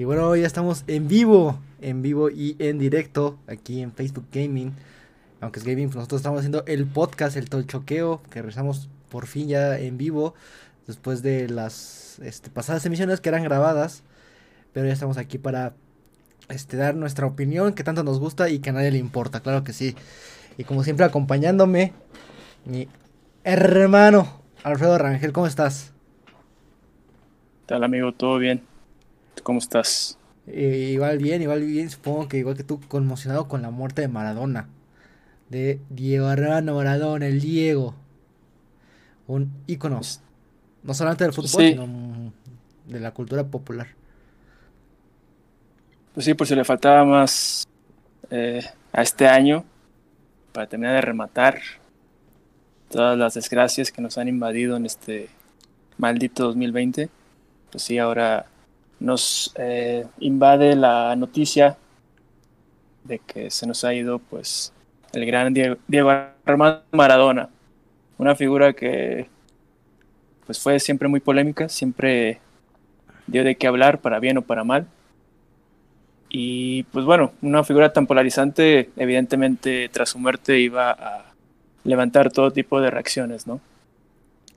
Y bueno, hoy ya estamos en vivo, en vivo y en directo aquí en Facebook Gaming. Aunque es gaming, pues nosotros estamos haciendo el podcast, el Tolchoqueo, que regresamos por fin ya en vivo después de las este, pasadas emisiones que eran grabadas. Pero ya estamos aquí para este, dar nuestra opinión que tanto nos gusta y que a nadie le importa, claro que sí. Y como siempre acompañándome, mi hermano Alfredo Rangel, ¿cómo estás? ¿Qué tal amigo? ¿Todo bien? ¿Cómo estás? Eh, igual bien, igual bien, supongo que igual que tú, conmocionado con la muerte de Maradona. De Diego Armando Maradona, el Diego. Un ícono. No solamente del fútbol, sino de la cultura popular. Pues sí, por si le faltaba más eh, a este año para terminar de rematar todas las desgracias que nos han invadido en este maldito 2020. Pues sí, ahora nos eh, invade la noticia de que se nos ha ido pues el gran Diego, Armando Maradona, una figura que pues fue siempre muy polémica, siempre dio de qué hablar para bien o para mal. Y pues bueno, una figura tan polarizante, evidentemente tras su muerte iba a levantar todo tipo de reacciones, ¿no?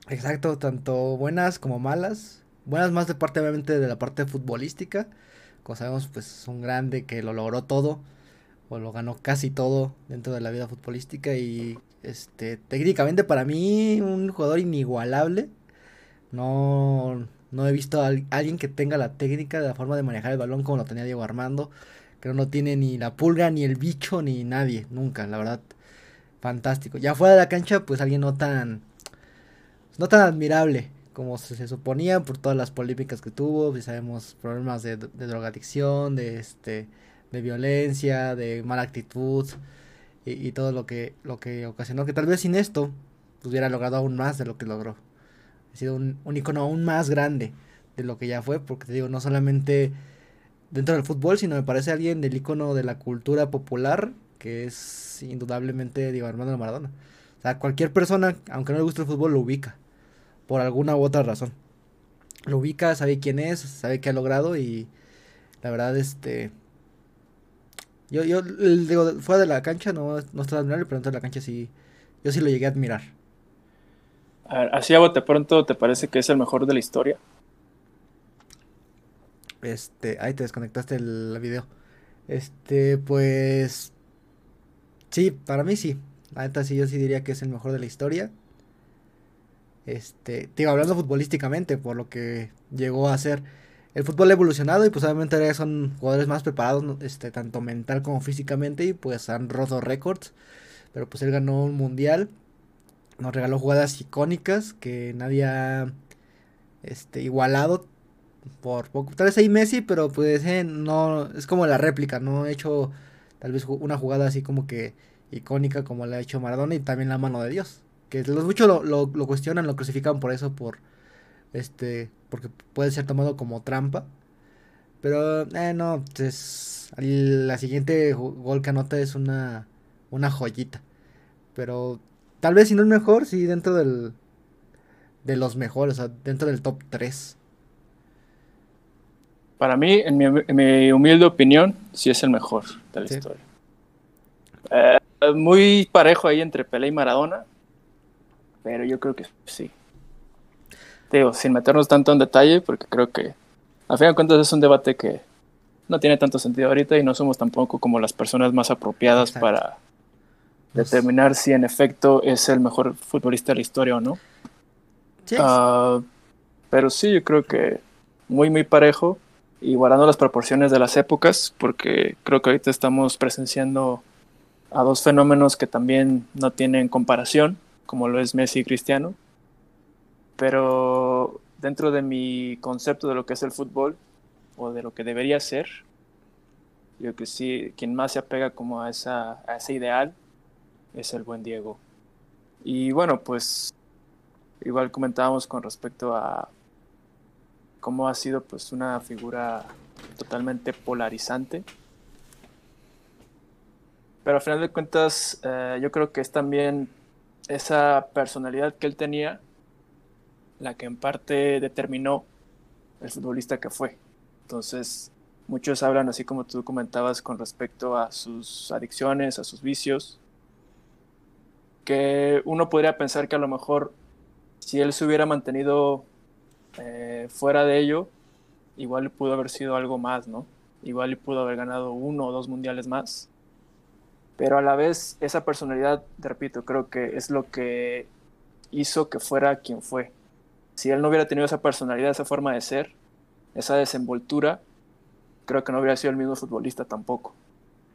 Exacto, tanto buenas como malas. Buenas más de parte obviamente de la parte futbolística. Como sabemos, pues es un grande que lo logró todo. O lo ganó casi todo dentro de la vida futbolística. Y este técnicamente para mí un jugador inigualable. No, no he visto a alguien que tenga la técnica de la forma de manejar el balón como lo tenía Diego Armando. Que no tiene ni la pulga, ni el bicho, ni nadie. Nunca, la verdad. Fantástico. Ya fuera de la cancha, pues alguien no tan. No tan admirable como se, suponía por todas las polémicas que tuvo, pues sabemos problemas de, drogadicción, de este de violencia, de mala actitud y, todo lo que lo que ocasionó que tal vez sin esto pues, hubiera logrado aún más de lo que logró. Ha sido un, un icono aún más grande de lo que ya fue, porque te digo, no solamente dentro del fútbol, sino me parece alguien del icono de la cultura popular, que es indudablemente Diego Armando Maradona. O sea, cualquier persona, aunque no le guste el fútbol, lo ubica por alguna u otra razón. Lo ubica, sabe quién es, sabe qué ha logrado y la verdad, este... Yo, yo digo, fuera de la cancha no, no estaba admirable, pero dentro de la cancha sí, yo sí lo llegué a admirar. así a bote pronto, ¿te parece que es el mejor de la historia? Este, ahí te desconectaste el video. Este, pues... Sí, para mí sí. La neta sí, yo sí diría que es el mejor de la historia. Este, digo, hablando futbolísticamente, por lo que llegó a ser. El fútbol ha evolucionado y pues obviamente son jugadores más preparados, este, tanto mental como físicamente, y pues han roto récords. Pero pues él ganó un mundial, nos regaló jugadas icónicas que nadie ha este, igualado por poco. Tal vez hay Messi, pero pues eh, no, es como la réplica, no ha hecho tal vez una jugada así como que icónica como la ha hecho Maradona y también la mano de Dios que los muchos lo, lo, cuestionan, lo crucifican por eso, por este, porque puede ser tomado como trampa. Pero, eh, no, es, la siguiente gol que anota es una, una joyita. Pero tal vez si no es mejor, sí dentro del, de los mejores, o sea, dentro del top 3. Para mí, en mi, humilde opinión, sí es el mejor de la historia. Eh, muy parejo ahí entre Pelé y Maradona pero yo creo que sí. Digo, sin meternos tanto en detalle, porque creo que a fin de cuentas es un debate que no tiene tanto sentido ahorita y no somos tampoco como las personas más apropiadas para determinar si en efecto es el mejor futbolista de la historia o no. Ah, pero sí, yo creo que muy, muy parejo y guardando las proporciones de las épocas, porque creo que ahorita estamos presenciando a dos fenómenos que también no tienen comparación como lo es Messi y Cristiano. Pero dentro de mi concepto de lo que es el fútbol, o de lo que debería ser, yo creo que sí, quien más se apega como a, esa, a ese ideal es el buen Diego. Y bueno, pues igual comentábamos con respecto a cómo ha sido pues una figura totalmente polarizante. Pero al final de cuentas, eh, yo creo que es también esa personalidad que él tenía la que en parte determinó el futbolista que fue. Entonces, Muchos hablan, así como tú comentabas, con respecto a sus adicciones, a sus vicios, que uno podría pensar que a lo mejor si él se hubiera mantenido eh, fuera de ello, igual pudo haber sido algo más, ¿no? Igual pudo haber ganado uno o dos mundiales más. Pero a la vez, esa personalidad, te repito, creo que es lo que hizo que fuera quien fue. Si él no hubiera tenido esa personalidad, esa forma de ser, esa desenvoltura, creo que no hubiera sido el mismo futbolista tampoco.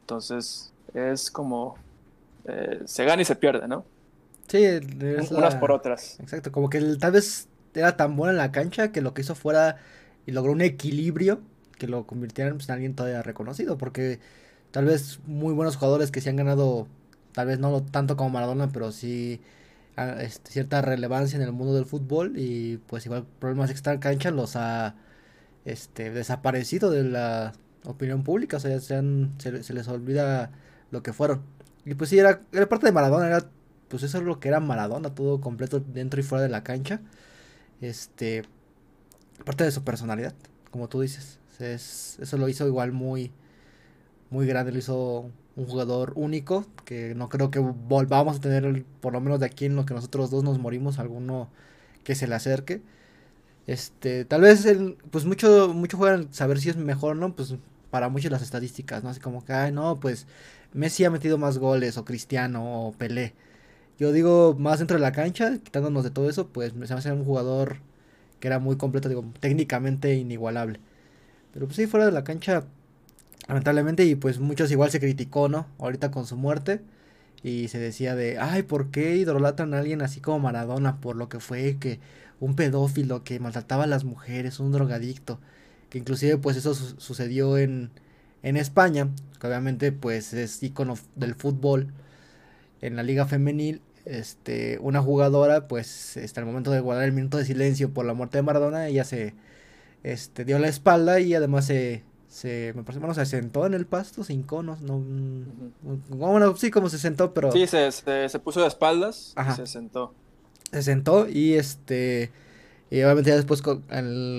Entonces, es como eh, se gana y se pierde, ¿no? Sí, unas por otras. Exacto, como que tal vez era tan bueno en la cancha que lo que hizo fuera y logró un equilibrio que lo convirtiera pues, en alguien todavía reconocido, porque tal vez muy buenos jugadores que se han ganado, tal vez no tanto como Maradona, pero sí este, cierta relevancia en el mundo del fútbol y pues igual problemas extra cancha los ha este, desaparecido de la opinión pública, o sea, se, se, les olvida lo que fueron. Y pues sí, era, era parte de Maradona, era pues eso es lo que era Maradona, todo completo dentro y fuera de la cancha. Este, parte de su personalidad, como tú dices. eso lo hizo igual muy, muy grande, lo hizo un jugador único, que no creo que volvamos a tener, por lo menos de aquí en lo que nosotros dos nos morimos, alguno que se le acerque. Este, tal vez el, pues mucho, mucho juegan saber si es mejor, ¿no? Pues para muchos las estadísticas, ¿no? Así como que, ay, no, pues Messi ha metido más goles, o Cristiano, o Pelé. Yo digo, más dentro de la cancha, quitándonos de todo eso, pues se me hace un jugador que era muy completo, digo, técnicamente inigualable. Pero pues sí, fuera de la cancha, lamentablemente, y pues muchos igual se criticó, ¿no? Ahorita con su muerte. Y se decía de, ay, ¿por qué idolatran a alguien así como Maradona? Por lo que fue que un pedófilo que maltrataba a las mujeres, un drogadicto. Que inclusive pues eso sucedió en, en España, que obviamente pues es icono del fútbol en la liga femenil. Este, una jugadora pues hasta el momento de guardar el minuto de silencio por la muerte de Maradona, ella se este, dio la espalda y además se, se me parece, bueno, se sentó en el pasto, sin conos, no, bueno, sí, como se sentó, pero... Sí, se, se, puso de espaldas y se sentó. Se sentó y este, y obviamente ya después,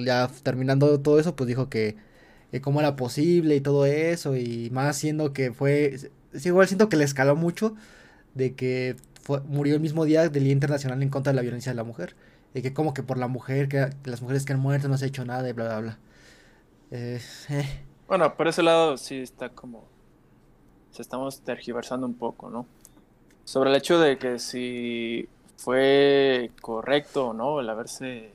ya terminando todo eso, pues dijo que, que cómo era posible y todo eso, y más siendo que fue, es igual siento que le escaló mucho de que fue, murió el mismo día del Día Internacional en contra de la Violencia de la Mujer, y que como que por la mujer, que, las mujeres que han muerto no se ha hecho nada y bla, bla, bla. Eh, Bueno, por ese lado sí está como. Se estamos tergiversando un poco, ¿no? Sobre el hecho de que si fue correcto o no el haberse.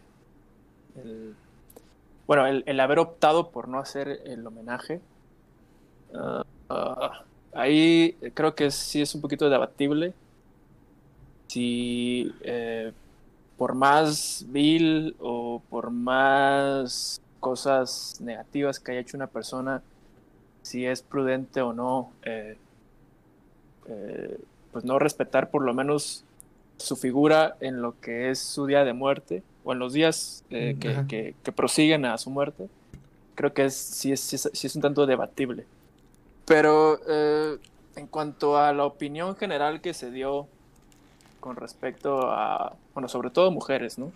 bueno, el, haber optado por no hacer el homenaje. Ah, ah, ahí creo que sí es un poquito debatible. Si eh, por más vil o por más cosas negativas que haya hecho una persona, si es prudente o no, eh, eh, pues no respetar por lo menos su figura en lo que es su día de muerte o en los días eh, mm, que, que, prosiguen a su muerte. Creo que es, sí, es, sí es un tanto debatible. Pero en cuanto a la opinión general que se dio con respecto a, bueno, sobre todo mujeres, ¿no?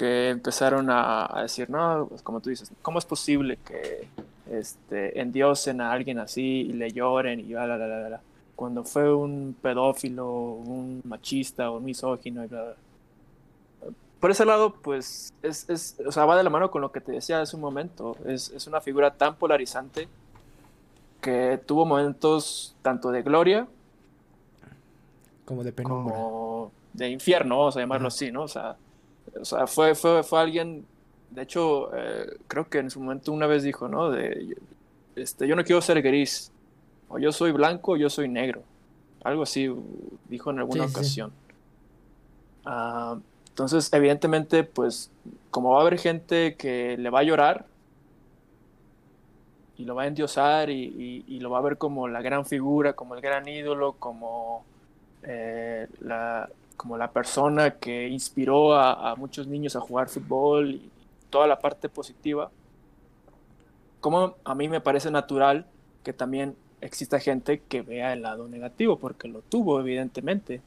Que empezaron a, decir, no, pues como tú dices, ¿cómo es posible que este, endiosen a alguien así y le lloren y bla, bla, bla, bla, Cuando fue un pedófilo, un machista o un misógino y bla, bla. Por ese lado, pues, es, es, o sea, va de la mano con lo que te decía hace un momento. Es, es una figura tan polarizante que tuvo momentos tanto de gloria como de penumbra. Como de infierno, vamos a llamarlo así, ¿no? O sea, o sea, fue, fue, fue alguien, de hecho, eh, creo que en su momento una vez dijo, ¿no? De, este, yo no quiero ser gris, o yo soy blanco o yo soy negro. Algo así dijo en alguna ocasión. Ah, entonces, evidentemente, pues, como va a haber gente que le va a llorar y lo va a endiosar y, y, lo va a ver como la gran figura, como el gran ídolo, como eh, la, como la persona que inspiró a, muchos niños a jugar fútbol y toda la parte positiva, como a mí me parece natural que también exista gente que vea el lado negativo, porque lo tuvo, evidentemente.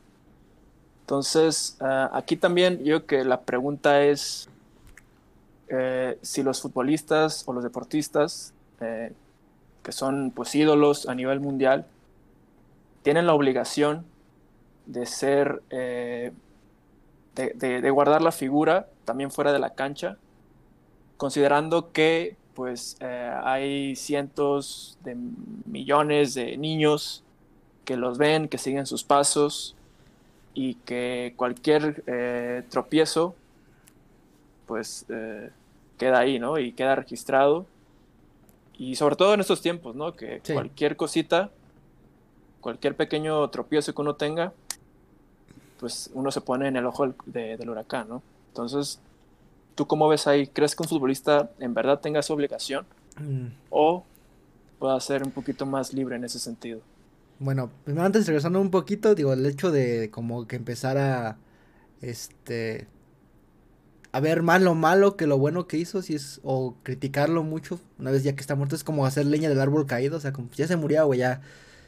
Entonces, ah, aquí también yo que la pregunta es eh, si los futbolistas o los deportistas eh, que son pues ídolos a nivel mundial, tienen la obligación de ser, eh, de, guardar la figura también fuera de la cancha, considerando que pues eh, hay cientos de millones de niños que los ven, que siguen sus pasos y que cualquier eh, tropiezo pues queda ahí, ¿no? Y queda registrado. Y sobre todo en estos tiempos, ¿no? Que cualquier cosita, cualquier pequeño tropiezo que uno tenga, pues uno se pone en el ojo del, huracán, ¿no? Entonces, ¿tú cómo ves ahí? ¿Crees que un futbolista en verdad tenga esa obligación? Mm. ¿O pueda ser un poquito más libre en ese sentido? Bueno, primero antes regresando un poquito, digo, el hecho de como que empezar a, este, a ver más lo malo que lo bueno que hizo, si es, o criticarlo mucho, una vez ya que está muerto, es como hacer leña del árbol caído, o sea, como ya se murió, güey, ya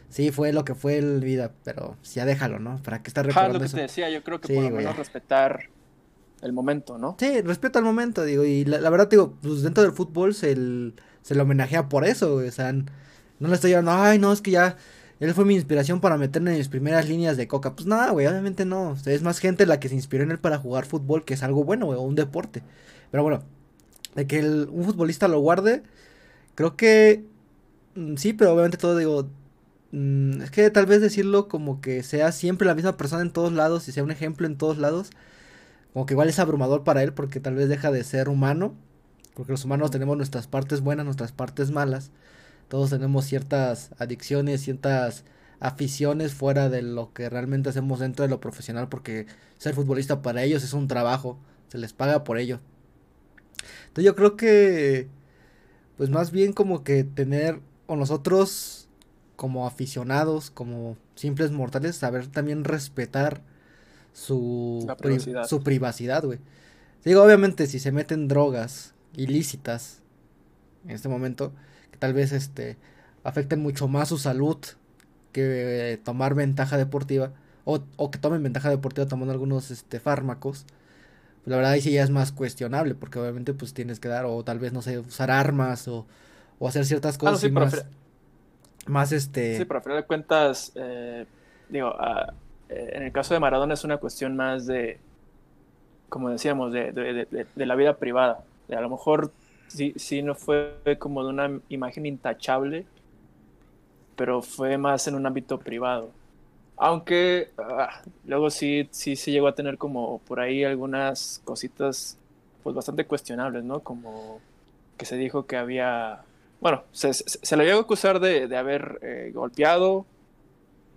sí fue lo que fue el vida, pero ya déjalo, ¿no? ¿Para qué estar recordando lo que te decía, yo creo que por lo menos respetar el momento, ¿no? Sí, respeto al momento, digo, y la, verdad, digo, pues dentro del fútbol se, se le homenajea por eso, o sea, no le estoy diciendo, ay, no, es que ya, él fue mi inspiración para meterme en mis primeras líneas de coca. Pues nada, güey, obviamente no. es más gente la que se inspiró en él para jugar fútbol, que es algo bueno, güey, o un deporte. Pero bueno, de que un futbolista lo guarde, creo que mm, sí, pero obviamente todo digo, Mm, es que tal vez decirlo como que sea siempre la misma persona en todos lados y sea un ejemplo en todos lados, como que igual es abrumador para él porque tal vez deja de ser humano, porque los humanos tenemos nuestras partes buenas, nuestras partes malas, todos tenemos ciertas adicciones, ciertas aficiones fuera de lo que realmente hacemos dentro de lo profesional, porque ser futbolista para ellos es un trabajo, se les paga por ello. Entonces yo creo que, pues más bien como que tener, o nosotros como aficionados, como simples mortales, saber también respetar su, privacidad. su privacidad, güey. Digo, obviamente, si se meten drogas ilícitas en este momento, que tal vez este afecten mucho más su salud que tomar ventaja deportiva, o, o que tomen ventaja deportiva tomando algunos este, fármacos, pues la verdad ahí sí ya es más cuestionable, porque obviamente pues tienes que dar, o tal vez, no sé, usar armas, o, o hacer ciertas ah, cosas. y más más este... Sí, pero a final de cuentas, eh, digo, eh, en el caso de Maradona es una cuestión más de, como decíamos, de, de, la vida privada. a lo mejor sí, sí no fue como de una imagen intachable, pero fue más en un ámbito privado. Aunque ah, luego sí, sí se llegó a tener como por ahí algunas cositas pues bastante cuestionables, ¿no? Como que se dijo que había bueno, se, se, le llegó a acusar de, de haber eh, golpeado,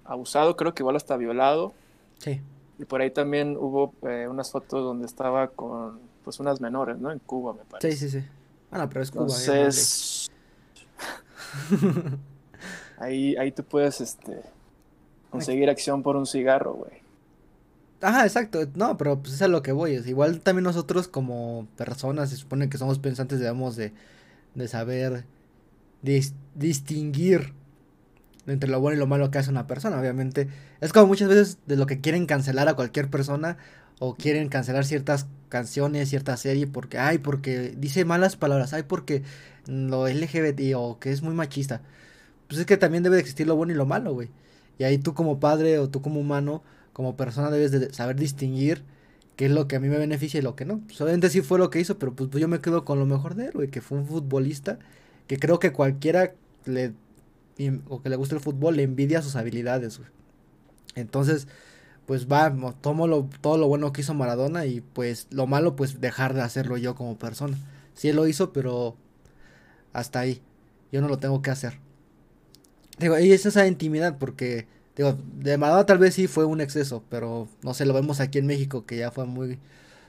abusado, creo que igual hasta violado. Sí. Y por ahí también hubo eh, unas fotos donde estaba con pues unas menores, ¿no? En Cuba, me parece. Sí, sí, sí. Bueno, pero es Cuba. Entonces... ahí, ahí tú puedes este, conseguir acción por un cigarro, güey. Ajá, exacto. No, pero pues es a lo que voy. Es igual también nosotros como personas, se supone que somos pensantes, debemos de, de saber distinguir entre lo bueno y lo malo que hace una persona. Obviamente, es como muchas veces de lo que quieren cancelar a cualquier persona o quieren cancelar ciertas canciones, cierta serie porque, ay, porque dice malas palabras, ay, porque lo LGBT o que es muy machista. Pues es que también debe de existir lo bueno y lo malo, güey. Y ahí tú como padre o tú como humano, como persona, debes de saber distinguir qué es lo que a mí me beneficia y lo que no. Pues obviamente sí fue lo que hizo, pero pues yo me quedo con lo mejor de él, güey, que fue un futbolista que creo que cualquiera le o que le guste el fútbol le envidia sus habilidades. Entonces, pues va, tomo lo, todo lo bueno que hizo Maradona y pues lo malo pues dejar de hacerlo yo como persona. Sí él lo hizo, pero hasta ahí. Yo no lo tengo que hacer. Digo, y es esa intimidad porque digo, de Maradona tal vez sí fue un exceso, pero no sé, lo vemos aquí en México que ya fue muy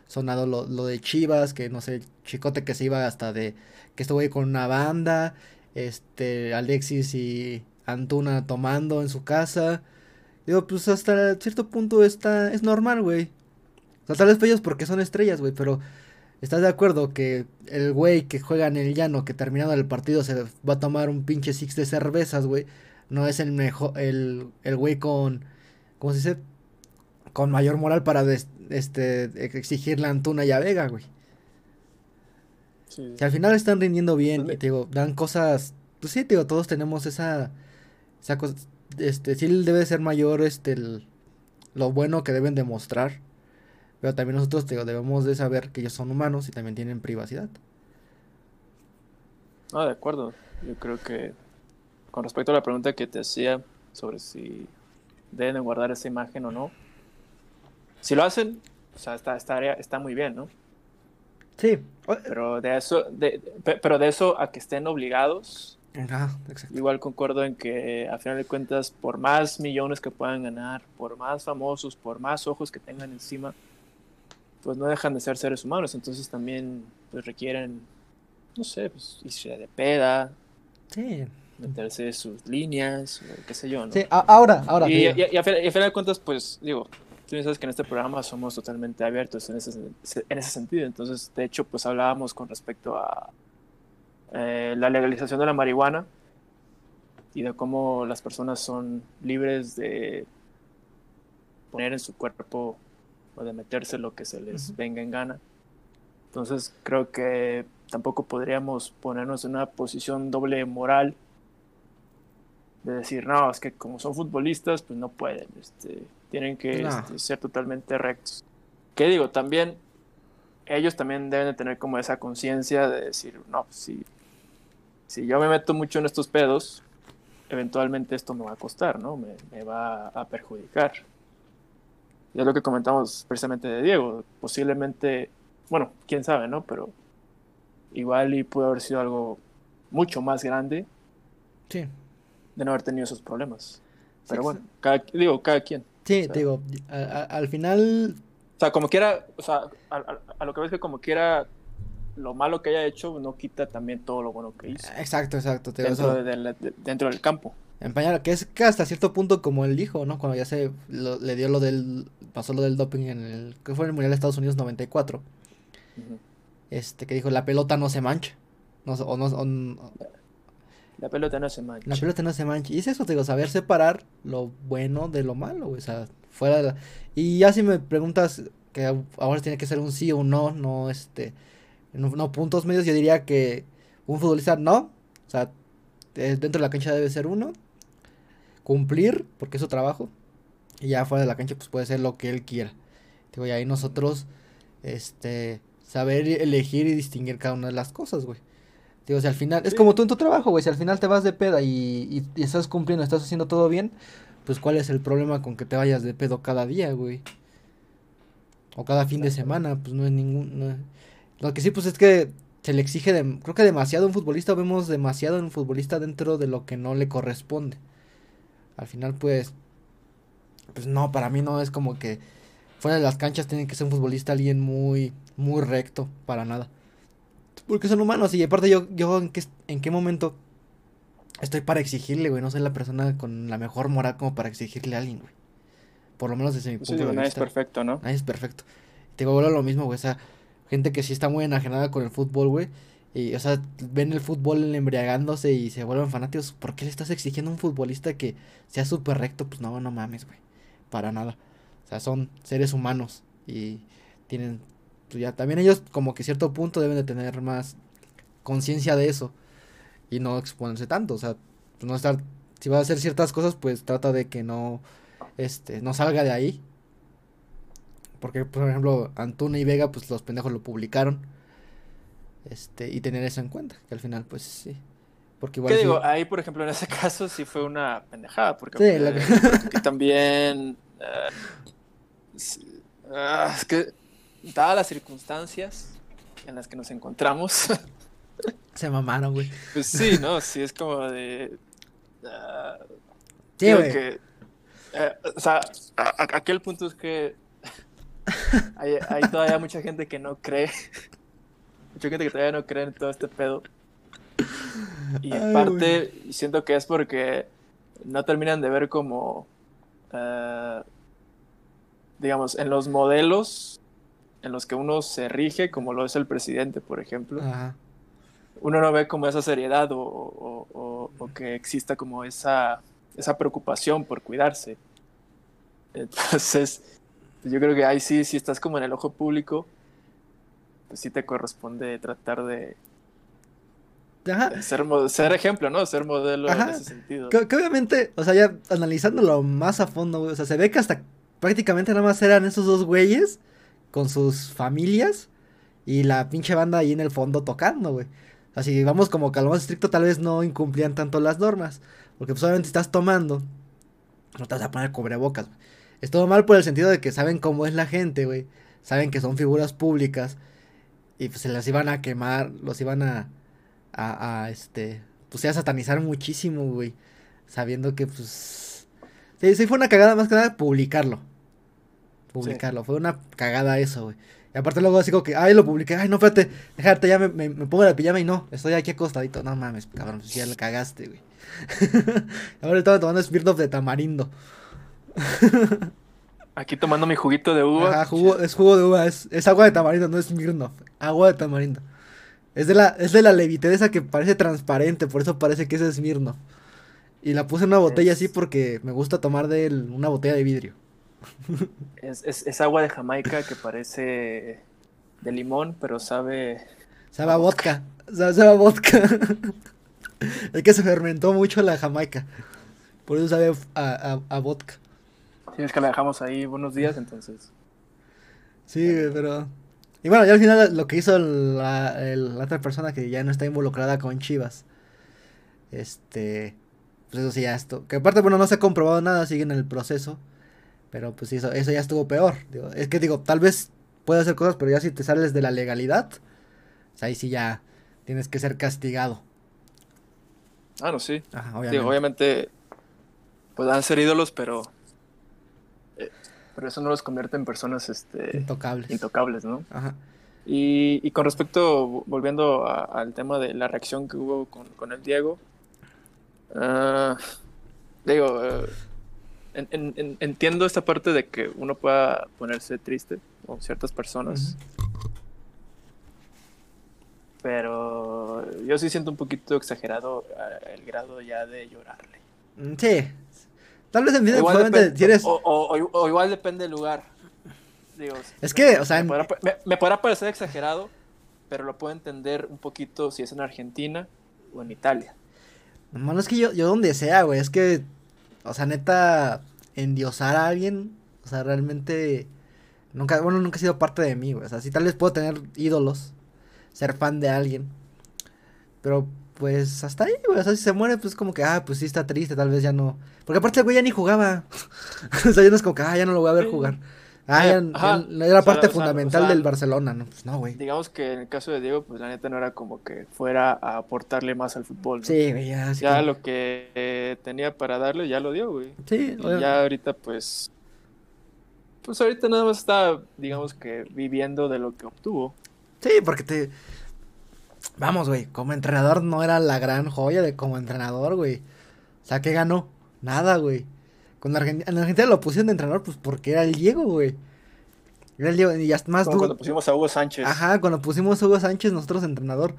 sonado lo, lo de Chivas, que no sé, Chicote que se iba hasta de que estuvo ahí con una banda, este, Alexis y Antuna tomando en su casa. Digo, pues hasta cierto punto está, es normal, güey. O sea, tal vez ellos porque son estrellas, güey, pero ¿estás de acuerdo que el güey que juega en el llano, que terminado el partido se va a tomar un pinche six de cervezas, güey? No es el mejor, el, el güey con, ¿cómo se dice? Con mayor moral para este, exigirle a Antuna y a Vega, güey. Si al final están rindiendo bien y te digo, dan cosas, pues sí, te digo, todos tenemos esa, esa cosa, este, sí debe ser mayor este, lo bueno que deben demostrar, pero también nosotros te digo, debemos de saber que ellos son humanos y también tienen privacidad. Ah, de acuerdo. Yo creo que con respecto a la pregunta que te hacía sobre si deben guardar esa imagen o no, si lo hacen, o sea, está, está, está muy bien, ¿no? Sí. Pero de eso, de, pero de eso a que estén obligados, igual concuerdo en que a final de cuentas, por más millones que puedan ganar, por más famosos, por más ojos que tengan encima, pues no dejan de ser seres humanos, entonces también pues requieren, no sé, pues irse de peda, sí. meterse sus líneas, qué sé yo, ¿no? Sí, ahora, ahora. Y, y, a final de cuentas, pues digo, tú sabes que en este programa somos totalmente abiertos en ese, en ese sentido. Entonces, de hecho, pues hablábamos con respecto a eh, la legalización de la marihuana y de cómo las personas son libres de poner en su cuerpo o de meterse lo que se les venga en gana. Entonces, creo que tampoco podríamos ponernos en una posición doble moral de decir, no, es que como son futbolistas, pues no pueden. Este, tienen que este, ser totalmente rectos. ¿Qué digo? También ellos también deben de tener como esa conciencia de decir, no, pues, si, si yo me meto mucho en estos pedos, eventualmente esto me va a costar, ¿no? Me, va a perjudicar. Y es lo que comentamos precisamente de Diego. Posiblemente, bueno, quién sabe, ¿no? Pero igual y pudo haber sido algo mucho más grande. Sí. De no haber tenido esos problemas. Pero bueno, cada, digo, cada quien. Sí, digo, al final... O sea, como quiera, o sea, a, lo que ves que como quiera, lo malo que haya hecho no quita también todo lo bueno que hizo. Exacto, exacto. dentro, dentro del campo. Empañar, que es que hasta cierto punto como él dijo, ¿no? Cuando ya se le dio lo del, pasó lo del doping en el, que fue en el Mundial de Estados Unidos 94. Este, que dijo, la pelota no se mancha. No, o no, la pelota no se mancha. La pelota no se mancha. Y es eso, digo, saber separar lo bueno de lo malo, O sea, fuera de la... Y ya si me preguntas que ahora tiene que ser un sí o un no, no, este... No, puntos medios, yo diría que un futbolista no. O sea, dentro de la cancha debe ser uno. Cumplir, porque es su trabajo. Y ya fuera de la cancha, pues puede ser lo que él quiera. Digo, y ahí nosotros, este, saber elegir y distinguir cada una de las cosas, güey. Digo, si al final, es como tú en tu trabajo, güey, si al final te vas de peda y, estás cumpliendo, estás haciendo todo bien, pues cuál es el problema con que te vayas de pedo cada día, güey. O cada fin de semana, pues no es ningún... Lo que sí, pues es que se le exige, de, creo que demasiado a un futbolista, vemos demasiado en un futbolista dentro de lo que no le corresponde. Al final, pues, pues no, para mí no es como que fuera de las canchas tiene que ser un futbolista alguien muy, muy recto, para nada. Porque son humanos y aparte yo, yo en, qué, en qué momento estoy para exigirle, güey. No soy la persona con la mejor moral como para exigirle a alguien, güey. Por lo menos desde mi punto de vista. Nadie es perfecto, ¿no? Nadie es perfecto. Te digo, lo mismo, güey. O sea, gente que sí está muy enajenada con el fútbol, güey. Y, o sea, ven el fútbol embriagándose y se vuelven fanáticos. ¿Por qué le estás exigiendo a un futbolista que sea súper recto? Pues no, no mames, güey. Para nada. O sea, son seres humanos y tienen pues ya también ellos como que cierto punto deben de tener más conciencia de eso y no exponerse tanto, o sea, pues no estar si va a hacer ciertas cosas, pues trata de que no este no salga de ahí. Porque por ejemplo, Antuna y Vega pues los pendejos lo publicaron. Este, y tener eso en cuenta, que al final pues sí. Porque igual ¿Qué digo? Ahí, por ejemplo, en ese caso sí fue una pendejada, porque, sí, también uh, es que dadas las circunstancias en las que nos encontramos. Se mamaron, güey. Pues sí, ¿no? Sí, es como de. Uh, sí, güey. Que, eh, o sea, aquel punto es que hay, hay, todavía mucha gente que no cree. Mucha gente que todavía no cree en todo este pedo. Y en parte siento que es porque no terminan de ver como. Uh, digamos, en los modelos en los que uno se rige, como lo es el presidente, por ejemplo, uno no ve como esa seriedad o, que exista como esa, esa preocupación por cuidarse. Entonces, yo creo que ahí sí, si estás como en el ojo público, pues sí te corresponde tratar de, Ajá. ser, ser ejemplo, ¿no? Ser modelo Ajá. en ese sentido. Que, que obviamente, o sea, ya analizándolo más a fondo, güey, o sea, se ve que hasta prácticamente nada más eran esos dos güeyes con sus familias y la pinche banda ahí en el fondo tocando, güey. O sea, si vamos como que a estricto, tal vez no incumplían tanto las normas, porque pues obviamente estás tomando, no te vas a poner cubrebocas, güey. Es todo mal por el sentido de que saben cómo es la gente, güey. Saben que son figuras públicas y pues se las iban a quemar, los iban a, a, a este, pues a satanizar muchísimo, güey. Sabiendo que, pues, sí, sí fue una cagada más que nada publicarlo. Publicarlo, fue una cagada eso, güey. Y aparte luego así como que, ay, lo publiqué, ay, no, espérate, déjate, ya me, me, me pongo la pijama y no, estoy aquí acostadito. No mames, cabrón, pues ya le cagaste, güey. Ahora estaba tomando Smirnoff de tamarindo. Aquí tomando mi juguito de uva. Ajá, jugo, es jugo de uva, es, es agua de tamarindo, no es Smirnoff. Agua de tamarindo. Es de la, es de la levité esa que parece transparente, por eso parece que es Smirnoff. Y la puse en una botella así porque me gusta tomar de él una botella de vidrio. Es, es- es agua de Jamaica que parece de limón, pero sabe. Sabe a vodka. Sabe, sabe a vodka. es que se fermentó mucho la jamaica. Por eso sabe a, a, a vodka. Si es que la dejamos ahí buenos días, entonces. Sí, pero... Y bueno, ya al final lo que hizo la, el- la otra persona que ya no está involucrada con Chivas. Este... Pues eso sí ya esto. Que aparte, bueno, no se ha comprobado nada, sigue en el proceso. Pero pues eso, eso ya estuvo peor. Digo, es que digo, tal vez puede hacer cosas, pero ya si te sales de la legalidad, pues ahí sí ya tienes que ser castigado. Ah, no, sí. Ajá, Digo, obviamente. obviamente, pues han ser ídolos, pero. eh, pero eso no los convierte en personas este, Intocables. intocables, ¿no? Ajá. Y, y con respecto, volviendo a- al tema de la reacción que hubo con, con el Diego, ah, digo, eh, en- en- en- entiendo esta parte de que uno pueda ponerse triste, o ciertas personas, pero yo sí siento un poquito exagerado eh, el grado ya de llorarle. Mm, Sí. Tal vez entiendes, Igual probablemente depen- si eres... o, o- o- o igual depende del lugar. Digo, Es que, o sea, me, en- podrá, pa- me- me podrá parecer exagerado, pero lo puedo entender un poquito si es en Argentina o en Italia. Mano, es que yo, yo donde sea, güey, es que, o sea, neta, endiosar a alguien, o sea, realmente, nunca, bueno, nunca ha sido parte de mí, güey, o sea, sí tal vez puedo tener ídolos, ser fan de alguien, pero, pues, hasta ahí, güey, o sea, si se muere, pues, como que, ah, pues sí está triste, tal vez ya no, porque aparte el güey ya ni jugaba, o sea, ya no es como que, ah, ya no lo voy a ver Sí. jugar, ah, ajá, era parte sea, fundamental o sea, del Barcelona, no, pues, no, güey, Digamos que en el caso de Diego, pues la neta no era como que fuera a aportarle más al fútbol. ¿no? sí, güey, ya, así Ya lo que eh, tenía para darle, ya lo dio, güey. sí, Y ya ahorita, pues. Pues ahorita nada más está, digamos que, viviendo de lo que obtuvo. Sí, porque te. Vamos, güey. Como entrenador no era la gran joya de como entrenador, güey. O sea, ¿qué ganó? Nada, güey. Con Argen- En Argentina lo pusieron de entrenador, pues porque era el Diego, güey. Era el Diego. Y hasta más Como du- cuando pusimos a Hugo Sánchez. Ajá, cuando pusimos a Hugo Sánchez, nosotros entrenador.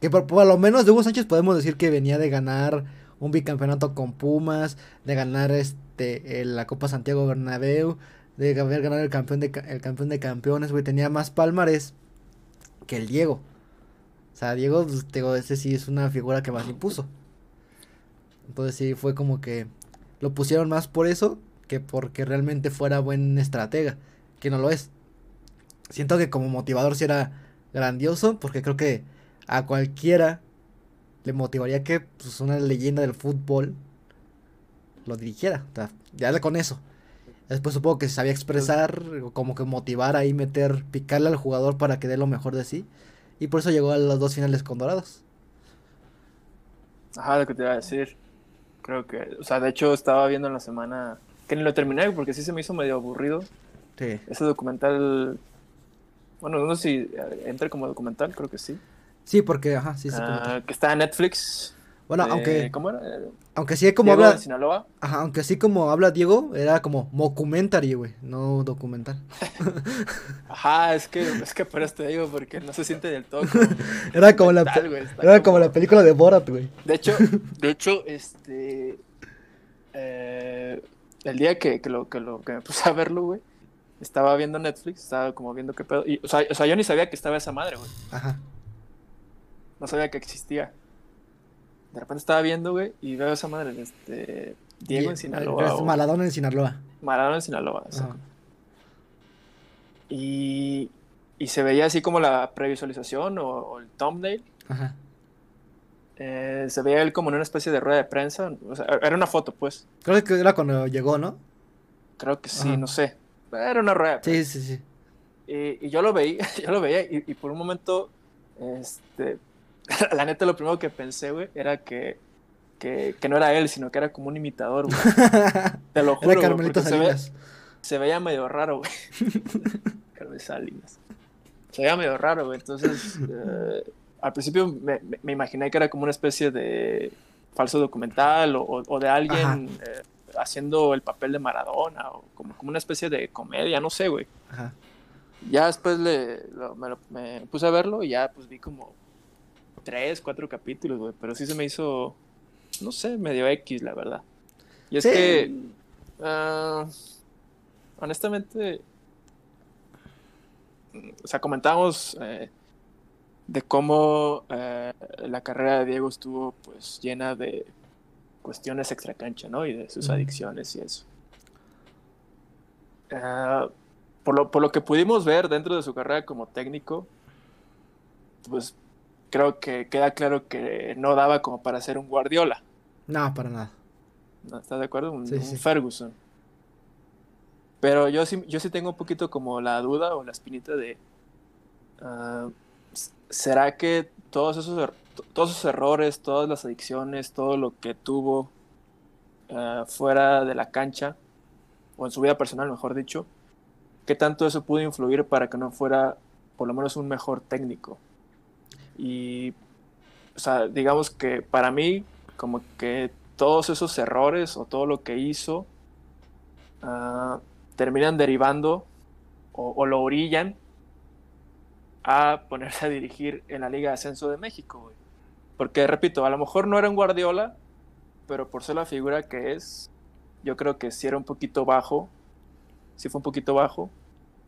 Que por, por lo menos de Hugo Sánchez podemos decir que venía de ganar un bicampeonato con Pumas, de ganar este la Copa Santiago Bernabéu, de haber ganado el campeón de el campeón de campeones, güey, tenía más palmares que el Diego. O sea, Diego, pues, digo, ese sí es una figura que más impuso. Entonces sí fue como que lo pusieron más por eso que porque realmente fuera buen estratega, que no lo es. Siento que como motivador sí era grandioso, porque creo que a cualquiera le motivaría que pues, una leyenda del fútbol lo dirigiera. O sea, con eso. Después supongo que se sabía expresar, como que motivar ahí, meter, picarle al jugador para que dé lo mejor de sí. Y por eso llegó a las dos finales con Dorados. Ajá, lo que te iba a decir. Creo que, o sea, de hecho estaba viendo en la semana, que ni lo terminé porque sí se me hizo medio aburrido. Sí. Ese documental, bueno, no sé si eh, entra como documental, creo que sí. Sí, porque, ajá, sí, sí. como Ah, que está en Netflix. Bueno, de- aunque, ¿Cómo era? Aunque sí como Diego habla, de Sinaloa. ajá, aunque así como habla Diego, era como mockumentary, güey, no documental. Ajá, es que, es que por eso te digo, porque no se siente del todo como Era como la, era como la película de Borat, güey. De hecho, de hecho, este. eh, el día que, que lo, que, lo, que me puse a verlo, güey, estaba viendo Netflix, estaba como viendo qué pedo. Y, o, sea, o sea, yo ni sabía que estaba esa madre, güey. Ajá. No sabía que existía. De repente estaba viendo, güey, y veo esa madre, este, Diego en Sinaloa. o- Maradona en Sinaloa. Maradona en Sinaloa, exacto. Ajá. Y, y se veía así como la previsualización o, o el thumbnail. Ajá. Eh, se veía él como en una especie de rueda de prensa. O sea, era una foto, pues. Creo que era cuando llegó, ¿no? Creo que sí, Ajá. no sé. Era una rueda. Sí, sí, sí. Y, y yo lo veía, yo lo veía y, y por un momento, este, la neta lo primero que pensé, güey, era que, que, que no era él, sino que era como un imitador, güey. Te lo juro, Era Carmelito porque se, ve- Salinas. se veía medio raro, güey. Carmen Salinas. Se veía medio raro, güey. Entonces, eh, al principio me, me- imaginé que era como una especie de falso documental o, o- o de alguien eh, haciendo el papel de Maradona o como, como una especie de comedia, no sé, güey. Ajá. Ya después le, lo- me, lo- me puse a verlo y ya pues vi como tres, cuatro capítulos, güey. Pero sí se me hizo, no sé, medio X, la verdad. Y es Sí. que, ah, honestamente, o sea, comentábamos eh, de cómo eh, la carrera de Diego estuvo pues llena de cuestiones extracancha, ¿no? Y de sus adicciones y eso. Ah, por, lo, por lo que pudimos ver dentro de su carrera como técnico, pues creo que queda claro que no daba como para ser un Guardiola. No, para nada. ¿no? ¿Estás de acuerdo? Un, Sí, un sí. Ferguson. Pero yo sí, yo sí tengo un poquito como la duda o la espinita de... s- ¿Será que todos esos, er- to- todos esos errores, todas las adicciones, todo lo que tuvo ah, fuera de la cancha, o en su vida personal, mejor dicho, qué tanto eso pudo influir para que no fuera por lo menos un mejor técnico? Y, o sea, digamos que para mí, como que todos esos errores o todo lo que hizo ah, terminan derivando o, lo orillan a ponerse a dirigir en la Liga de Ascenso de México. Porque, repito, a lo mejor no era un Guardiola, pero por ser la figura que es, yo creo que sí era un poquito bajo, sí fue un poquito bajo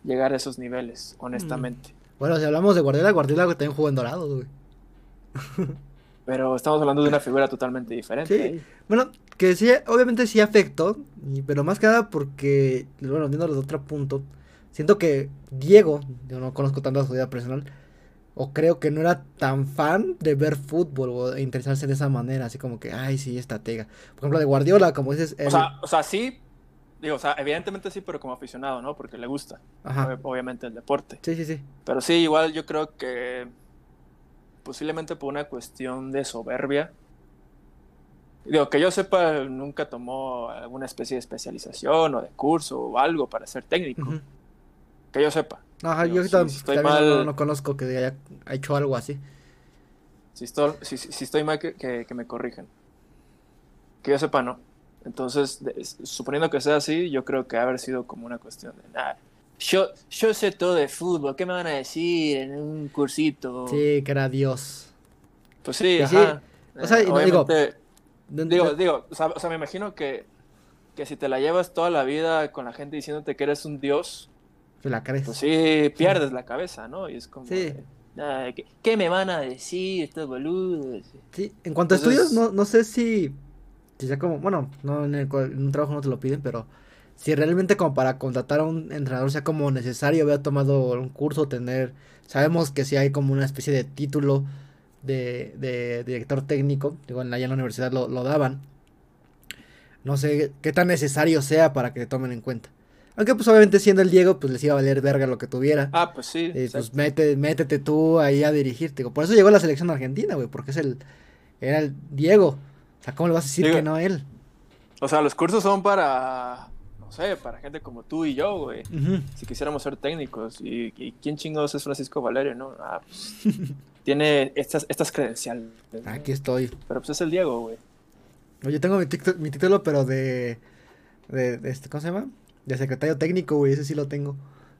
llegar a esos niveles, honestamente. Bueno, si hablamos de Guardiola, Guardiola también jugó en Dorados, güey. Pero estamos hablando de una figura totalmente diferente. Sí. Bueno, que sí, obviamente sí afectó, pero más que nada porque, bueno, viéndolo de otro punto, siento que Diego, yo no conozco tanto su vida personal, o creo que no era tan fan de ver fútbol o de interesarse de esa manera, así como que, ay, sí, estratega. Por ejemplo, de Guardiola, como dices, O sea, o sea, sí, digo, o sea, evidentemente sí, pero como aficionado, ¿no? Porque le gusta, ajá, ob- obviamente, el deporte. sí, sí, sí, Pero sí, igual yo creo que posiblemente por una cuestión de soberbia. Digo, que yo sepa, nunca tomó alguna especie de especialización o de curso o algo para ser técnico. Que yo sepa. Ajá, Digo, yo si estoy también no, mal- no conozco que haya hecho algo así. Si estoy, si, si- si estoy mal, que, que- que me corrijan. Que yo sepa, no. Entonces, suponiendo que sea así, yo creo que ha haber sido como una cuestión de nada. Yo, yo sé todo de fútbol, ¿qué me van a decir en un cursito? Sí, que era Dios. Pues sí, sí, ajá. o sea, Eh, no digo- digo, digo, o sea, o sea, me imagino que, que si te la llevas toda la vida con la gente diciéndote que eres un dios, la crees. pues sí, pierdes la cabeza, ¿no? Y es como, Sí. de, "Ah, ¿qué, qué me van a decir estos boludos? Sí, en cuanto a estudios, no, no sé si, si sea como, bueno, no en, el en un trabajo no te lo piden, pero si realmente como para contratar a un entrenador sea como necesario haber tomado un curso, tener, sabemos que si hay como una especie de título de, de director técnico, digo, en la, ya en la universidad lo, lo daban, no sé qué tan necesario sea para que te tomen en cuenta. Aunque pues obviamente siendo el Diego, pues les iba a valer verga lo que tuviera. Ah, pues sí. Eh, pues mete, métete tú ahí a dirigirte. Por eso llegó la selección argentina, güey, porque es el, era el Diego. O sea, ¿cómo le vas a decir Digo- que no a él? O sea, los cursos son para, no sé, para gente como tú y yo, güey. Si quisiéramos ser técnicos. ¿Y, y quién chingados es Francisco Valerio, no? Ah, pues, tiene estas, estas credenciales. Aquí estoy. Pero pues es el Diego, güey. Yo tengo mi, título, pero de, de, de este, ¿cómo se llama? De secretario técnico, güey, ese sí lo tengo.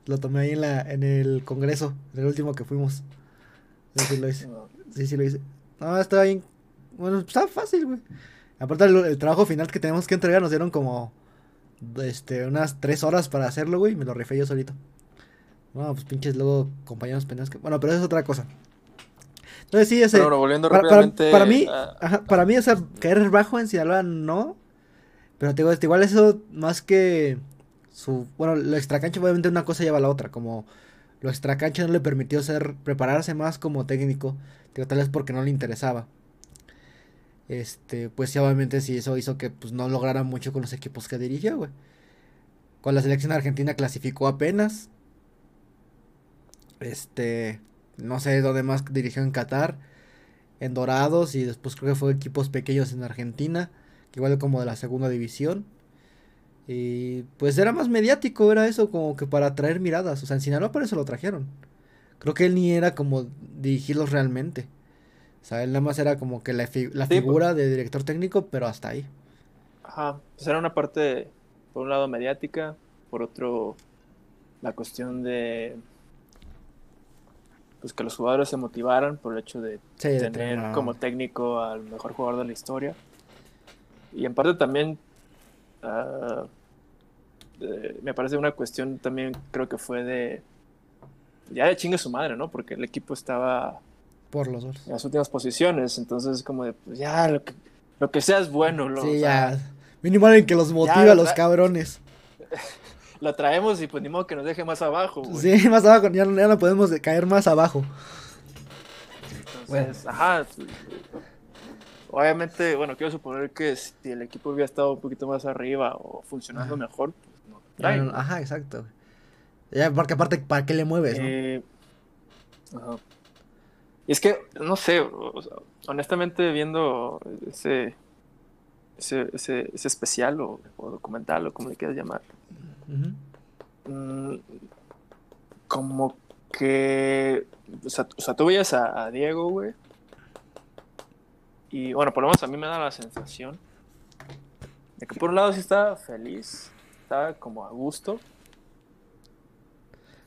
Lo tomé ahí en la, en el congreso, en el último que fuimos. Ese sí lo hice. Sí, sí lo hice. No, está bien. Bueno, está fácil, güey. Aparte, el, el trabajo final que tenemos que entregar nos dieron como este, unas tres horas para hacerlo, güey, me lo rifé yo solito. No, pues pinches luego compañeros pendejos que... Bueno, pero eso es otra cosa. Entonces sí, ese... Pero volviendo para, rápidamente... para, mí, ajá, para mí, o sea, caer bajo en Sinaloa no. Pero te digo, este, igual eso más que su... Bueno, lo extracancha obviamente una cosa lleva a la otra. Como lo extracancha no le permitió ser, prepararse más como técnico. Digo, tal vez porque no le interesaba. Este, pues sí, obviamente sí, eso hizo que pues no lograra mucho con los equipos que dirigió, güey. Con la selección argentina clasificó apenas. Este, no sé dónde más dirigió en Qatar, en Dorados y después creo que fue equipos pequeños en Argentina, que igual como de la segunda división. Y pues era más mediático, era eso como que para atraer miradas, o sea, en Sinaloa por eso lo trajeron. Creo que él ni era como dirigirlos realmente. O sea, él nada más era como que la, fi- la Sí, figura de director técnico, pero hasta ahí. Ajá, pues era una parte, por un lado, mediática, por otro, la cuestión de pues que los jugadores se motivaran por el hecho de Sí, tener como técnico al mejor jugador de la historia. Y en parte también ah, me parece una cuestión también creo que fue de ya de chingue su madre, ¿no? Porque el equipo estaba por los dos. en las últimas posiciones, entonces como de pues ya lo que, lo que sea es bueno, lo, Sí, o sea, ya. Mínimo alguien que los motive Ya, a los cabrones. lo traemos y pues ni modo que nos deje más abajo, güey. Sí, más abajo, ya, no- ya no podemos caer más abajo. Entonces, ajá. Obviamente, bueno, quiero suponer que si el equipo hubiera estado un poquito más arriba o funcionando Ajá. mejor, pues no no- ajá, exacto. Ya, porque aparte, ¿para qué le mueves, no? Eh, ajá. Y es que, no sé, o sea, honestamente viendo ese, ese, ese, ese especial o, o documental o como le quieras llamar, mm, como que, o sea, o sea, tú veías a, a Diego, güey, y bueno, por lo menos a mí me da la sensación de que por un lado sí estaba feliz, estaba como a gusto,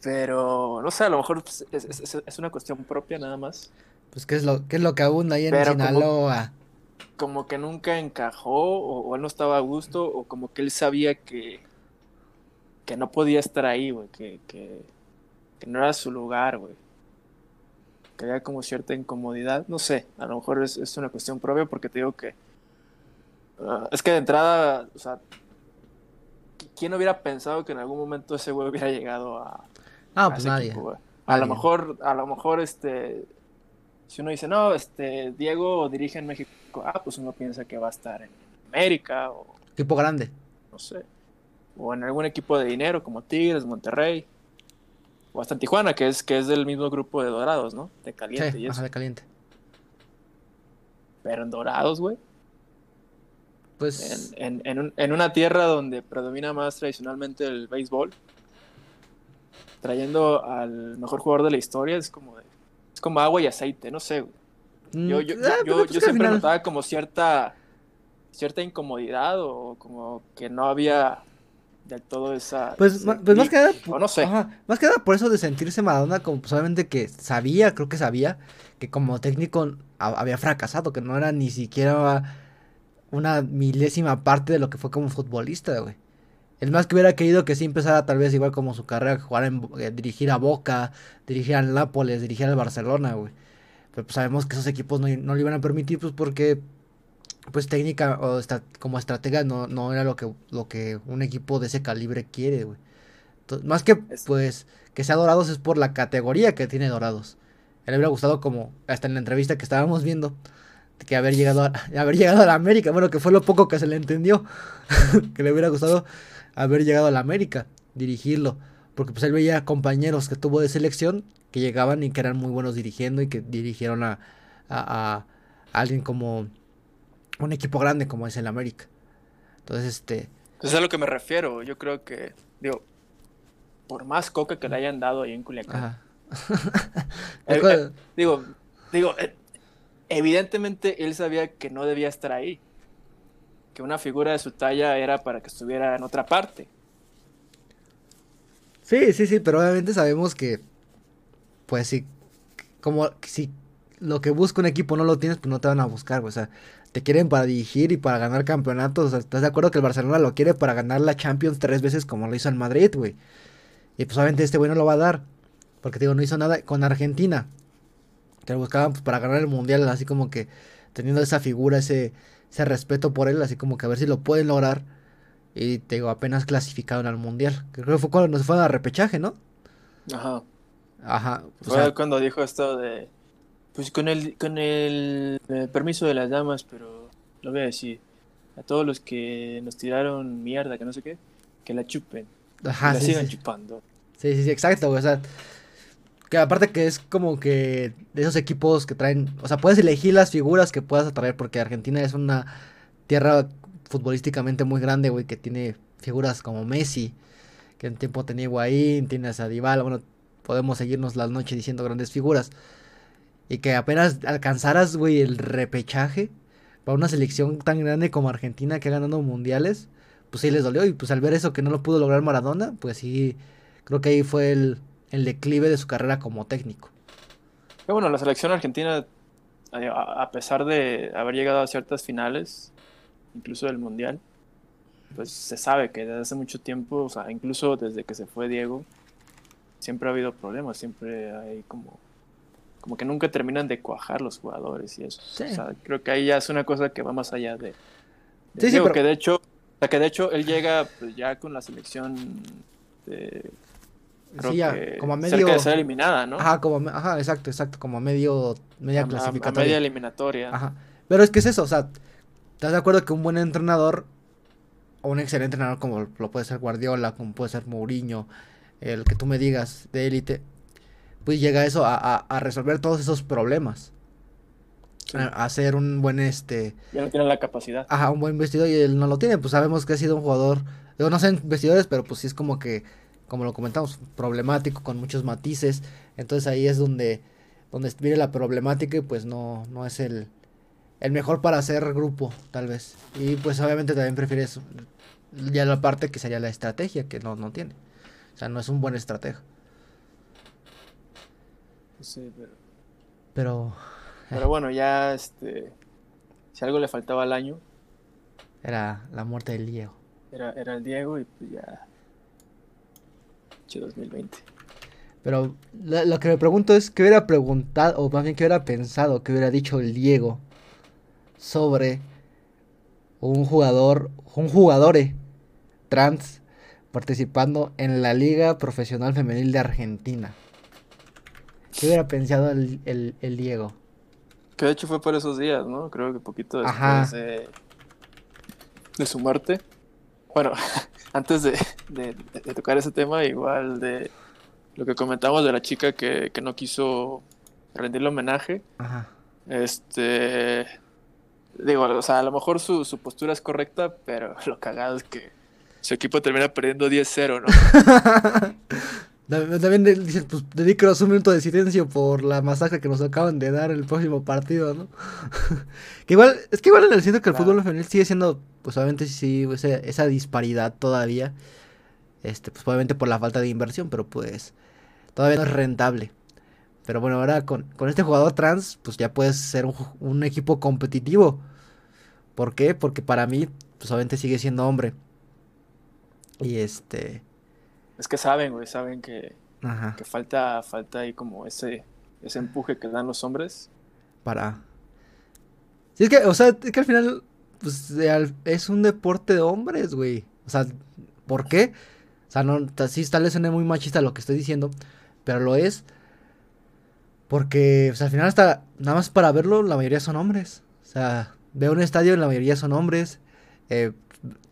pero no sé, a lo mejor es, es- es- es una cuestión propia nada más. Pues, ¿qué es lo, qué es lo que abunda ahí en Pero Sinaloa? Como que nunca encajó, o, o él no estaba a gusto, o como que él sabía que, que no podía estar ahí, güey, que, que, que no era su lugar, güey. Que había como cierta incomodidad, no sé, a lo mejor es, es una cuestión propia porque te digo que ah, es que de entrada, o sea, ¿quién hubiera pensado que en algún momento ese güey hubiera llegado a, Ah, pues nadie. equipo? A lo mejor, a lo mejor, este, si uno dice, no, este, Diego dirige en México, ah, pues uno piensa que va a estar en América o Equipo grande. no sé, o en algún equipo de dinero como Tigres, Monterrey, o hasta en Tijuana, que es, que es del mismo grupo de Dorados, ¿no? De Caliente y Sí, eso. de caliente. Pero en Dorados, güey, Pues, en, en, en, un- en una tierra donde predomina más tradicionalmente el béisbol, trayendo al mejor jugador de la historia, es como, de- es como agua y aceite, no sé, güey. mm, Yo, yo, ah, yo, yo, pues siempre notaba como cierta cierta incomodidad o como que no había del todo esa Pues, pues más que nada, o no sé ajá, más que nada por eso de sentirse Maradona, como pues, obviamente que sabía, creo que sabía, que como técnico ha- había fracasado, que no era ni siquiera una milésima parte de lo que fue como futbolista, güey. El más que hubiera querido que sí empezara tal vez igual como su carrera, jugar en, eh, dirigir a Boca, dirigir al Nápoles, dirigir al Barcelona, güey. Pero pues sabemos que esos equipos no, no le iban a permitir, pues porque pues técnica o esta- como estratega no, no era lo que, lo que un equipo de ese calibre quiere, güey. Entonces, más que Es- pues que sea Dorados es por la categoría que tiene Dorados. A él le hubiera gustado como hasta en la entrevista que estábamos viendo que haber llegado a, haber llegado a la América, bueno, que fue lo poco que se le entendió, que le hubiera gustado haber llegado a la América, dirigirlo, porque pues él veía compañeros que tuvo de selección que llegaban y que eran muy buenos dirigiendo y que dirigieron a, a, a alguien como un equipo grande como es el América. Entonces, este, es a lo que me refiero yo creo que digo por más coca que le hayan dado ahí en Culiacán. Eh, eh, digo digo eh, evidentemente él sabía que no debía estar ahí que una figura de su talla era para que estuviera en otra parte Sí, sí, sí, pero obviamente sabemos que, pues sí, como si lo que busca un equipo no lo tienes, pues no te van a buscar. O sea, te quieren para dirigir y para ganar campeonatos. ¿Estás de acuerdo que el Barcelona lo quiere para ganar la Champions tres veces como lo hizo el Madrid, güey? Y pues obviamente este güey no lo va a dar. Porque digo, no hizo nada con Argentina. Que lo buscaban pues, para ganar el Mundial, así como que teniendo esa figura, ese, ese respeto por él, así como que a ver si lo pueden lograr. Y te digo, apenas clasificaron al Mundial. Creo que fue cuando nos fue a repechaje, ¿no? Ajá. Ajá. Fue cuando dijo esto de. Pues con el, con el, permiso de las damas, pero lo voy a decir. A todos los que nos tiraron mierda, que no sé qué, que la chupen. Ajá. la sigan chupando. Sí, sí, sí, exacto, O sea, que aparte que es como que de esos equipos que traen. O sea, puedes elegir las figuras que puedas atraer, porque Argentina es una tierra futbolísticamente muy grande, güey, que tiene figuras como Messi, que en tiempo tenía Higuaín, tiene a Dybala, bueno, podemos seguirnos la noche diciendo grandes figuras. Y que apenas alcanzaras, güey, el repechaje para una selección tan grande como Argentina que ha ganado mundiales, pues sí les dolió. Y pues al ver eso que no lo pudo lograr Maradona, pues sí, creo que ahí fue el, el declive de su carrera como técnico. bueno, la selección argentina, a pesar de haber llegado a ciertas finales, incluso del Mundial, pues se sabe que desde hace mucho tiempo, o sea, incluso desde que se fue Diego, siempre ha habido problemas, siempre hay como, como que nunca terminan de cuajar los jugadores y eso. O sea, creo que ahí ya es una cosa que va más allá de, Diego, que de hecho, o sea, que de hecho él llega pues, ya con la selección de Creo sí, como a medio cerca de ser eliminada, ¿no? Ajá, como ajá, exacto, exacto, como a medio media clasificatoria. media eliminatoria. Ajá. Pero es que es eso, o sea, ¿Estás de acuerdo que un buen entrenador o un excelente entrenador como lo puede ser Guardiola, como puede ser Mourinho, el que tú me digas de élite, pues llega eso a, resolver todos esos problemas? A hacer un buen este. Ya no tiene la capacidad. Ajá, un buen vestido y él no lo tiene. Pues sabemos que ha sido un jugador. Yo no sé vestidores, pero pues sí es como que, como lo comentamos, problemático, con muchos matices. Entonces ahí es donde, donde viene la problemática y pues no, no es el, el mejor para hacer grupo, tal vez. Y pues obviamente también prefieres ya la parte que sería la estrategia, que no, no tiene. O sea, no es un buen estratega. Sí, pero... Pero... Pero bueno, ya este... Si algo le faltaba al año... Era la muerte del Diego. Era, era el Diego y pues ya... 2020. Pero lo, que me pregunto es qué hubiera preguntado, o más bien qué hubiera pensado, qué hubiera dicho el Diego sobre un jugador, un jugador trans participando en la Liga Profesional Femenil de Argentina. ¿Qué hubiera pensado el, el, Diego? Que de hecho fue por esos días, ¿no? Creo que poquito después de, de, su muerte. Bueno, antes de, de, tocar ese tema, igual de lo que comentamos de la chica que, que no quiso rendirle homenaje. Ajá. Este, Digo, o sea, a lo mejor su, su postura es correcta, pero lo cagado es que su equipo termina perdiendo 10-0, ¿no? También dicen, pues dedícanos un minuto de silencio por la masacre que nos acaban de dar el próximo partido, ¿no? que igual, es que igual en el siento que el fútbol femenil sigue siendo, pues obviamente sí, esa, esa disparidad todavía. Este, pues obviamente por la falta de inversión, pero pues todavía no es rentable. Pero bueno, ahora con, este jugador trans, pues ya puedes ser un, equipo competitivo. ¿Por qué? Porque para mí, pues obviamente sigue siendo hombre. Y este. Es que saben, güey, saben que, que falta, falta ahí como ese, ese empuje que dan los hombres. Para. Sí, es que, o sea, es que al final, pues es un deporte de hombres, güey. O sea, ¿por qué? O sea, no, sí, tal vez suene muy machista lo que estoy diciendo, pero lo es porque pues, al final hasta nada más para verlo la mayoría son hombres. O sea, veo un estadio y la mayoría son hombres. Eh,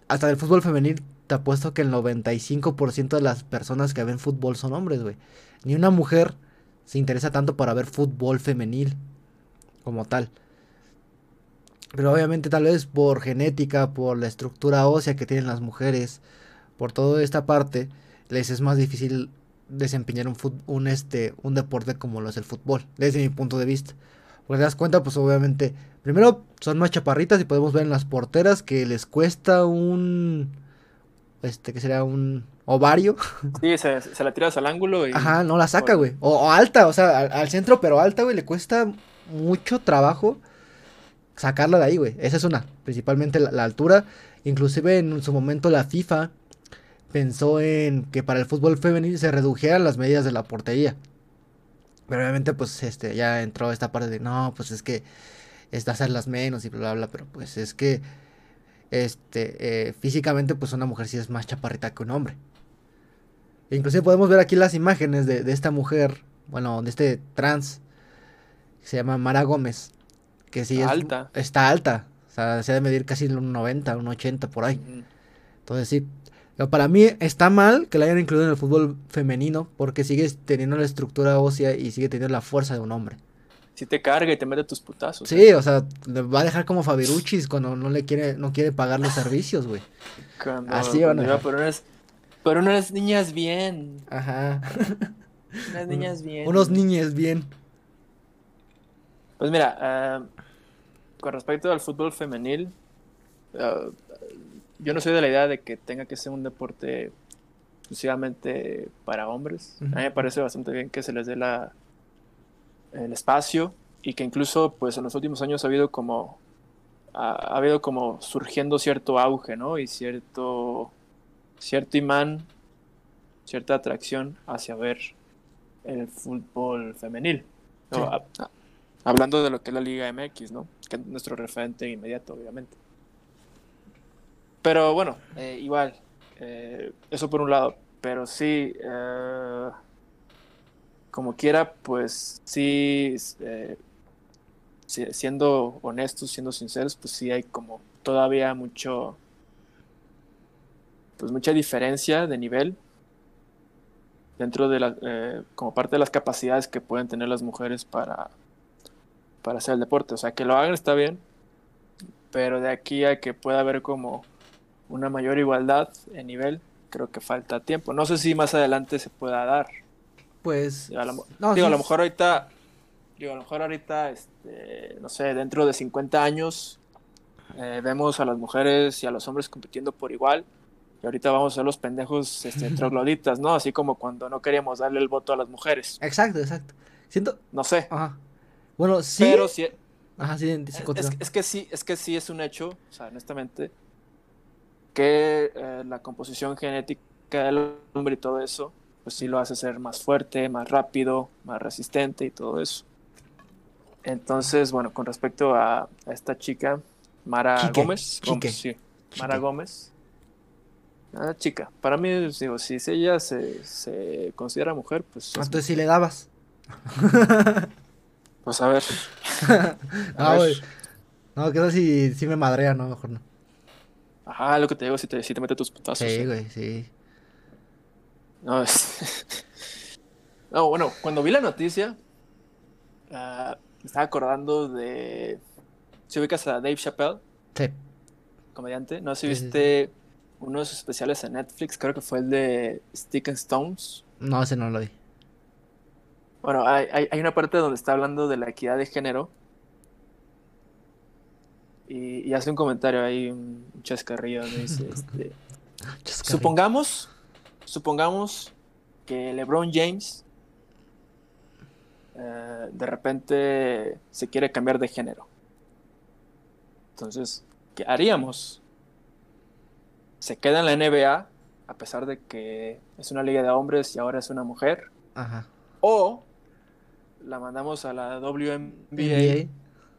hasta del fútbol femenil te apuesto que el 95% de las personas que ven fútbol son hombres, güey. Ni una mujer se interesa tanto para ver fútbol femenil como tal. Pero obviamente tal vez por genética, por la estructura ósea que tienen las mujeres, por toda esta parte, les es más difícil desempeñar un, un, este, un deporte como lo es el fútbol, desde mi punto de vista. Porque te das cuenta, pues obviamente, primero son más chaparritas y podemos ver en las porteras que les cuesta un, este, que sería un ovario. Sí, se, la tiras al ángulo y... Ajá, no la saca, güey. O, alta, o sea, al, centro, pero alta, güey, le cuesta mucho trabajo sacarla de ahí, güey. Esa es una, principalmente la, altura. Inclusive en su momento la FIFA pensó en que para el fútbol femenil se redujeran las medidas de la portería. Pero obviamente pues este ya entró esta parte de no, pues es que es de hacerlas menos y bla bla bla, pero pues es que este eh, físicamente pues una mujer sí es más chaparrita que un hombre. Inclusive podemos ver aquí las imágenes de, de esta mujer, bueno, de este trans, que se llama Mara Gómez que sí está alta. Está alta. O sea, se debe medir casi un 90, un 80 por ahí. Entonces sí. para mí está mal que la hayan incluido en el fútbol femenino porque sigue teniendo la estructura ósea y sigue teniendo la fuerza de un hombre. Si te carga y te mete tus putazos. Sí, ¿eh? o sea, le va a dejar como Fabiruchis cuando no le quiere, no quiere pagar los servicios, güey. Así van a pero, unas, pero unas niñas bien. Ajá. Unas niñas bien. Unos niñes bien. Pues mira, uh, con respecto al fútbol femenil, uh, yo no soy de la idea de que tenga que ser un deporte exclusivamente para hombres. A mí me parece bastante bien que se les dé la, el espacio y que incluso pues en los últimos años ha habido como ha, habido como surgiendo cierto auge, ¿no? Y cierto cierto imán, cierta atracción hacia ver el fútbol femenil. Hablando de lo que es la Liga MX, ¿no? Que es nuestro referente inmediato, obviamente. Pero bueno, eh, igual, eh, eso por un lado. Pero sí, eh, como quiera, pues sí, siendo honestos, siendo sinceros, pues sí hay como todavía mucho, pues mucha diferencia de nivel dentro de la, como parte de las capacidades que pueden tener las mujeres para para hacer el deporte. O sea, que lo hagan está bien, pero de aquí a que pueda haber como una mayor igualdad en nivel, creo que falta tiempo. No sé si más adelante se pueda dar. Pues. Digo, a lo, mejor ahorita. Digo, a lo mejor ahorita, este, no sé, dentro de 50 años, eh, vemos a las mujeres y a los hombres compitiendo por igual. Y ahorita vamos a ser los pendejos este, trogloditas, ¿no? Así como cuando no queríamos darle el voto a las mujeres. Exacto, exacto. Siento. No sé. Ajá. Bueno, sí. Pero sí. Ajá, sí, es, que sí, es que sí es un hecho, o sea, honestamente, que eh, la composición genética del hombre y todo eso, pues sí lo hace ser más fuerte, más rápido, más resistente y todo eso. Entonces, bueno, con respecto a, esta chica, Mara Gómez, sí, Mara Gómez, ah, chica, para mí, digo, si ella se, se considera mujer, pues... Entonces, si le dabas. Pues a ver. no, güey. No, que si, si me madrea, no, mejor no. Ajá, lo que te digo, si te, si te mete tus putazos. Sí, güey, sí. No, es... no, bueno, cuando vi la noticia, uh, me estaba acordando de. Si ubicas a Dave Chappelle. Sí. Comediante. No sé si viste uno de sus especiales en Netflix, creo que fue el de Stick and Stones. No, ese no lo vi. Bueno, hay, hay, una parte donde está hablando de la equidad de género. Y, hace un comentario ahí, un chascarrillo, donde dice, este, supongamos, supongamos que LeBron James eh, de repente se quiere cambiar de género. Entonces, ¿qué haríamos? ¿Se queda en la NBA a pesar de que es una liga de hombres y ahora es una mujer? Ajá. O la mandamos a la WNBA,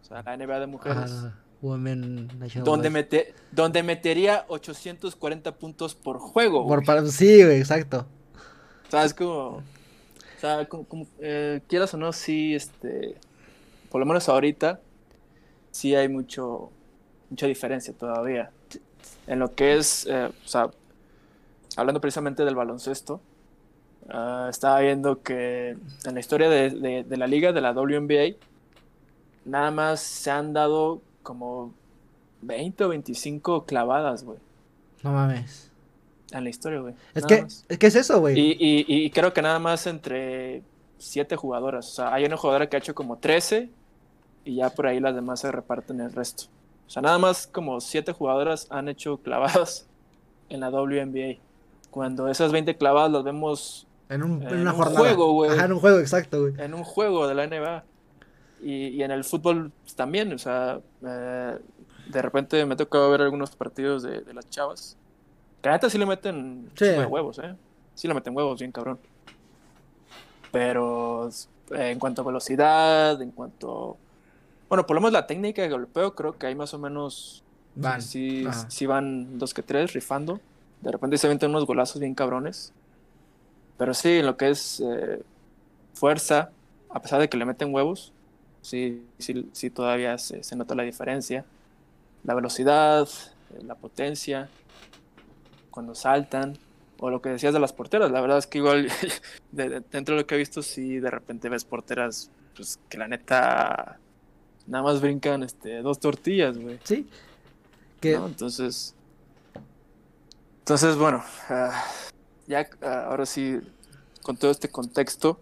o sea, la NBA de mujeres. Donde, mete, donde metería 840 puntos por juego. Por, sí, exacto. ¿Sabes cómo? O sea, como, eh, quieras o no, sí, este, por lo menos ahorita, sí hay mucho, mucha diferencia todavía. En lo que es, eh, o sea, hablando precisamente del baloncesto, Ah, estaba viendo que en la historia de, la liga, de la WNBA, nada más se han dado como 20 o 25 clavadas, güey. No mames. En la historia, güey. Es que, es que es eso, güey. Y, creo que nada más entre 7 jugadoras. O sea, hay una jugadora que ha hecho como 13 y ya por ahí las demás se reparten el resto. O sea, nada más como 7 jugadoras han hecho clavadas en la WNBA. Cuando esas 20 clavadas las vemos en, un, en, una un juego, güey. en un juego, exacto, güey. En un juego de la NBA. Y, en el fútbol pues, también, o sea, eh, de repente me ha tocado ver algunos partidos de, las chavas. Que neta sí le meten huevos, ¿eh? Sí le meten huevos, bien cabrón. Pero eh, en cuanto a velocidad, en cuanto. Bueno, por lo menos la técnica de golpeo, creo que hay más o menos. Van. Sí, sí, van dos que tres rifando. De repente se meten unos golazos bien cabrones. Pero sí, en lo que es eh, fuerza, a pesar de que le meten huevos, sí, sí, sí todavía se, se nota la diferencia. La velocidad, eh, la potencia, cuando saltan, o lo que decías de las porteras, la verdad es que igual dentro de lo que he visto, sí de repente ves porteras pues que la neta nada más brincan este dos tortillas, güey. Sí. Que... Entonces, entonces bueno, ah, ya ah, ahora sí, con todo este contexto,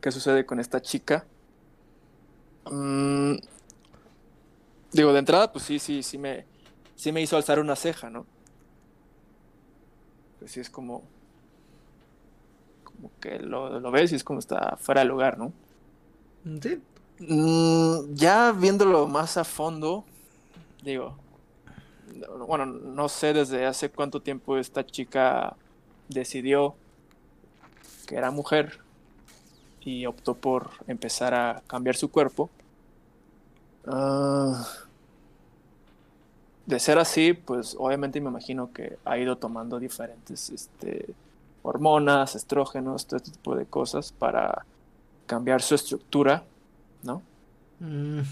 ¿qué sucede con esta chica? Mm, digo, de entrada, pues sí, sí, sí me, sí me hizo alzar una ceja, ¿no? pues sí es como, como que lo, ves y es como está fuera de lugar, ¿no? Sí. Mm, ya viéndolo más a fondo, digo, bueno, no sé desde hace cuánto tiempo esta chica decidió que era mujer y optó por empezar a cambiar su cuerpo. Uh, de ser así, pues obviamente me imagino que ha ido tomando diferentes este, hormonas, estrógenos, todo este tipo de cosas para cambiar su estructura, ¿no? Mm.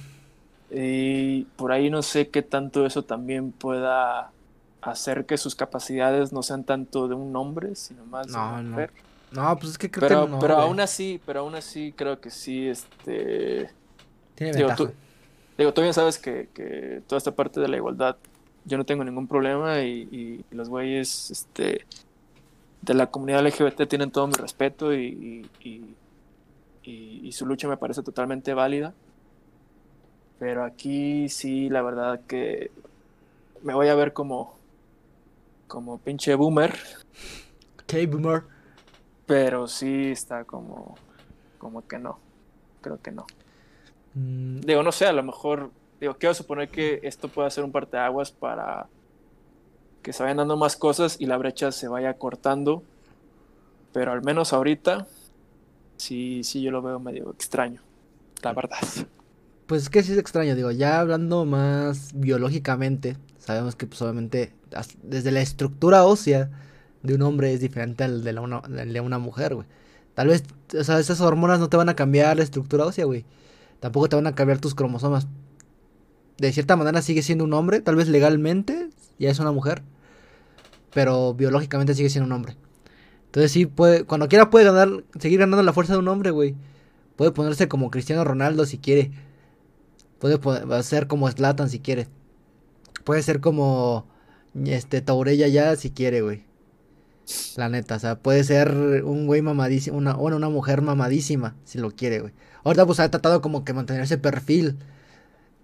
Y por ahí no sé qué tanto eso también pueda hacer que sus capacidades no sean tanto de un hombre, sino más de una mujer. No. Pues es que creo pero, que no, Pero aún así, pero aún así creo que sí, este... Tiene ventaja. Digo, tú bien sabes que, toda esta parte de la igualdad, yo no tengo ningún problema y, los güeyes este, de la comunidad LGBT tienen todo mi respeto y, y, su lucha me parece totalmente válida. Pero aquí sí, la verdad que me voy a ver como, como pinche boomer. ¿Qué boomer? Pero sí está como, como que no. Creo que no. Mm. Digo, no sé, a lo mejor, digo, quiero suponer que esto puede ser un parteaguas para que se vayan dando más cosas y la brecha se vaya cortando. Pero al menos ahorita, sí, sí, yo lo veo medio extraño, la verdad. Pues es que sí es extraño, digo, ya hablando más biológicamente, sabemos que pues obviamente desde la estructura ósea de un hombre es diferente al de, una, de una mujer, güey. Tal vez, o sea, esas hormonas no te van a cambiar la estructura ósea, güey tampoco te van a cambiar tus cromosomas. De cierta manera sigue siendo un hombre, tal vez legalmente ya es una mujer, pero biológicamente sigue siendo un hombre. Entonces sí puede, cuando quiera puede ganar, seguir ganando la fuerza de un hombre, güey. Puede ponerse como Cristiano Ronaldo si quiere. Puede ser como Slatan si quiere. Puede ser como este Taurella ya si quiere, güey. La neta, o sea, puede ser un güey mamadísimo, una, bueno, una mujer mamadísima si lo quiere, güey. Ahorita pues ha tratado como que mantener ese perfil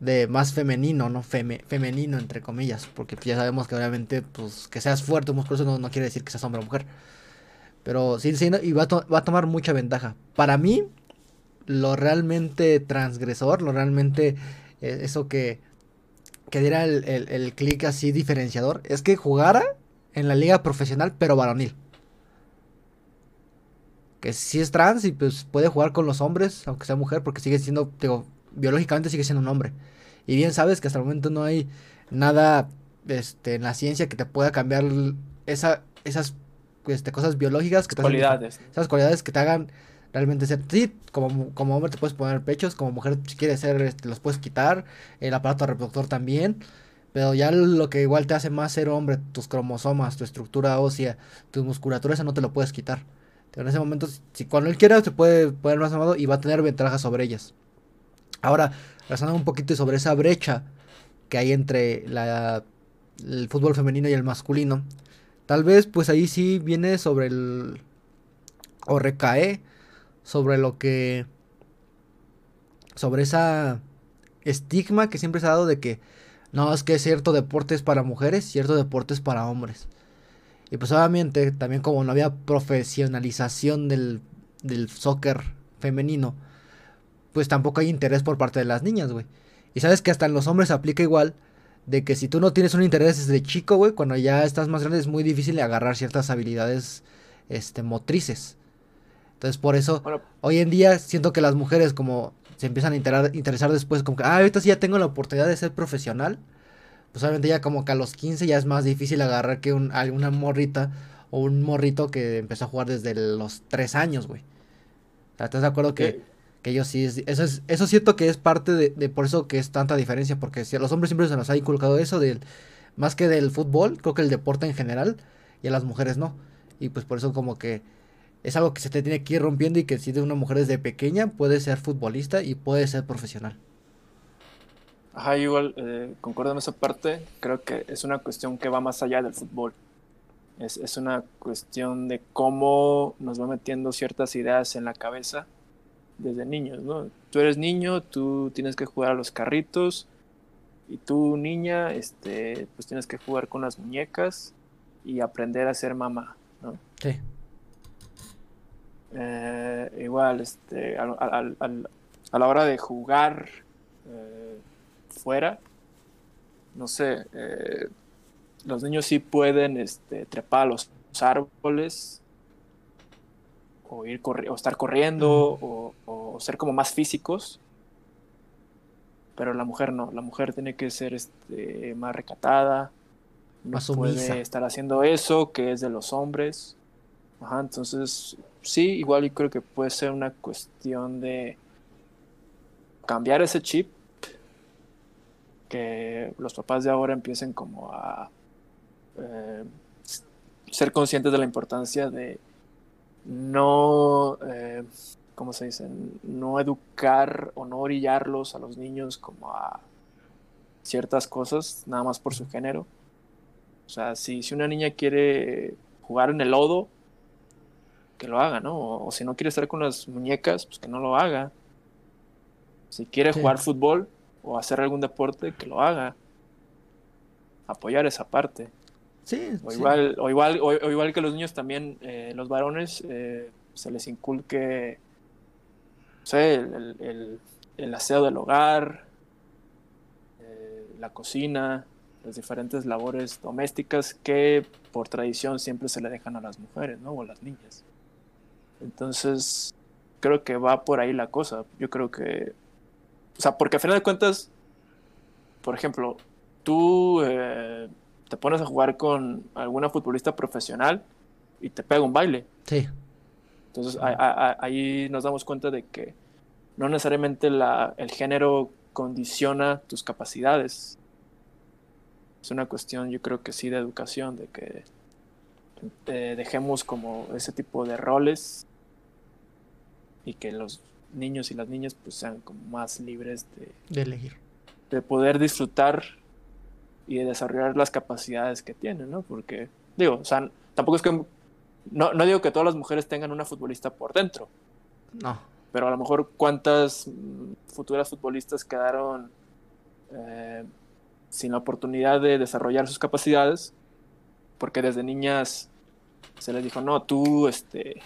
de más femenino, ¿no? femenino, entre comillas. Porque ya sabemos que obviamente, pues, que seas fuerte o musculoso no, no quiere decir que seas hombre o mujer. Pero sí, sí, y va a, va a tomar mucha ventaja. Para mí, lo realmente transgresor, lo realmente eh, eso que, que diera el, el, el clic así diferenciador, es que jugara en la liga profesional, pero varonil que sí es trans y pues puede jugar con los hombres, aunque sea mujer, porque sigue siendo, digo, biológicamente sigue siendo un hombre. Y bien sabes que hasta el momento no hay nada este, en la ciencia que te pueda cambiar esa, esas este, cosas biológicas que cualidades. esas cualidades que te hagan realmente ser sí como, como hombre te puedes poner pechos como mujer si quieres ser este, los puedes quitar el aparato reproductor también pero ya lo que igual te hace más ser hombre tus cromosomas tu estructura ósea tu musculatura eso no te lo puedes quitar en ese momento, si cuando él quiera, se puede poner más amado y va a tener ventaja sobre ellas. Ahora, razonando un poquito sobre esa brecha que hay entre la, el fútbol femenino y el masculino, tal vez pues ahí sí viene sobre el... o recae sobre lo que... sobre esa estigma que siempre se ha dado de que no, es que cierto deporte es para mujeres, cierto deporte es para hombres. Y pues obviamente también como no había profesionalización del, del soccer femenino, pues tampoco hay interés por parte de las niñas, güey. Y sabes que hasta en los hombres aplica igual, de que si tú no tienes un interés desde chico, güey, cuando ya estás más grande es muy difícil agarrar ciertas habilidades, este, motrices. Entonces por eso, hoy en día siento que las mujeres como se empiezan a interesar después, como que, ah, ahorita sí ya tengo la oportunidad de ser profesional. Pues obviamente ya como que a los 15 ya es más difícil agarrar que un, alguna morrita o un morrito que empezó a jugar desde los 3 años, güey. ¿Estás de acuerdo que, que ellos sí eso es eso siento que es parte de, por eso que es tanta diferencia porque si a los hombres siempre se nos ha inculcado eso del más que del fútbol creo que el deporte en general y a las mujeres no y pues por eso como que es algo que se te tiene que ir rompiendo y que si de una mujer desde pequeña puede ser futbolista y puede ser profesional. Ajá, igual eh, concuerdo en esa parte. Creo que es una cuestión que va más allá del fútbol. Es, es, una cuestión de cómo nos va metiendo ciertas ideas en la cabeza desde niños, ¿no? Tú eres niño, tú tienes que jugar a los carritos y tú niña, este, pues tienes que jugar con las muñecas y aprender a ser mamá, ¿no? Sí. Eh, igual, este, a, la hora de jugar eh, fuera, no sé, eh, los niños sí pueden este, trepar a los árboles o, ir o estar corriendo o, ser como más físicos. Pero la mujer no, la mujer tiene que ser este, más recatada, no puede estar haciendo eso que es de los hombres. Ajá, entonces, sí, igual yo creo que puede ser una cuestión de cambiar ese chip, que los papás de ahora empiecen como a eh, ser conscientes de la importancia de no, eh, ¿cómo se dice? No educar o no orillarlos a los niños como a ciertas cosas, nada más por su género. O sea, si, si una niña quiere jugar en el lodo, que lo haga, ¿no? O, si no quiere estar con las muñecas, pues que no lo haga. Si quiere jugar fútbol o hacer algún deporte, que lo haga. Apoyar esa parte. Sí, o igual, O, igual, o, igual que los niños también, eh, los varones, eh, se les inculque, no sé, el, el, aseo del hogar, eh, la cocina, las diferentes labores domésticas que por tradición siempre se le dejan a las mujeres, ¿no? O a las niñas. Entonces, creo que va por ahí la cosa. Yo creo que. O sea, porque a final de cuentas, por ejemplo, tú eh, te pones a jugar con alguna futbolista profesional y te pega un baile. Sí. Entonces, ahí nos damos cuenta de que no necesariamente la, el género condiciona tus capacidades. Es una cuestión, yo creo que sí, de educación, de que eh, dejemos como ese tipo de roles y que los niños y las niñas pues sean como más libres de, elegir. De poder disfrutar y de desarrollar las capacidades que tienen, ¿no? Porque, digo, o sea, tampoco es que... No, no digo que todas las mujeres tengan una futbolista por dentro. No. Pero a lo mejor cuántas mm, futuras futbolistas quedaron eh, sin la oportunidad de desarrollar sus capacidades porque desde niñas se les dijo, no, tú, este,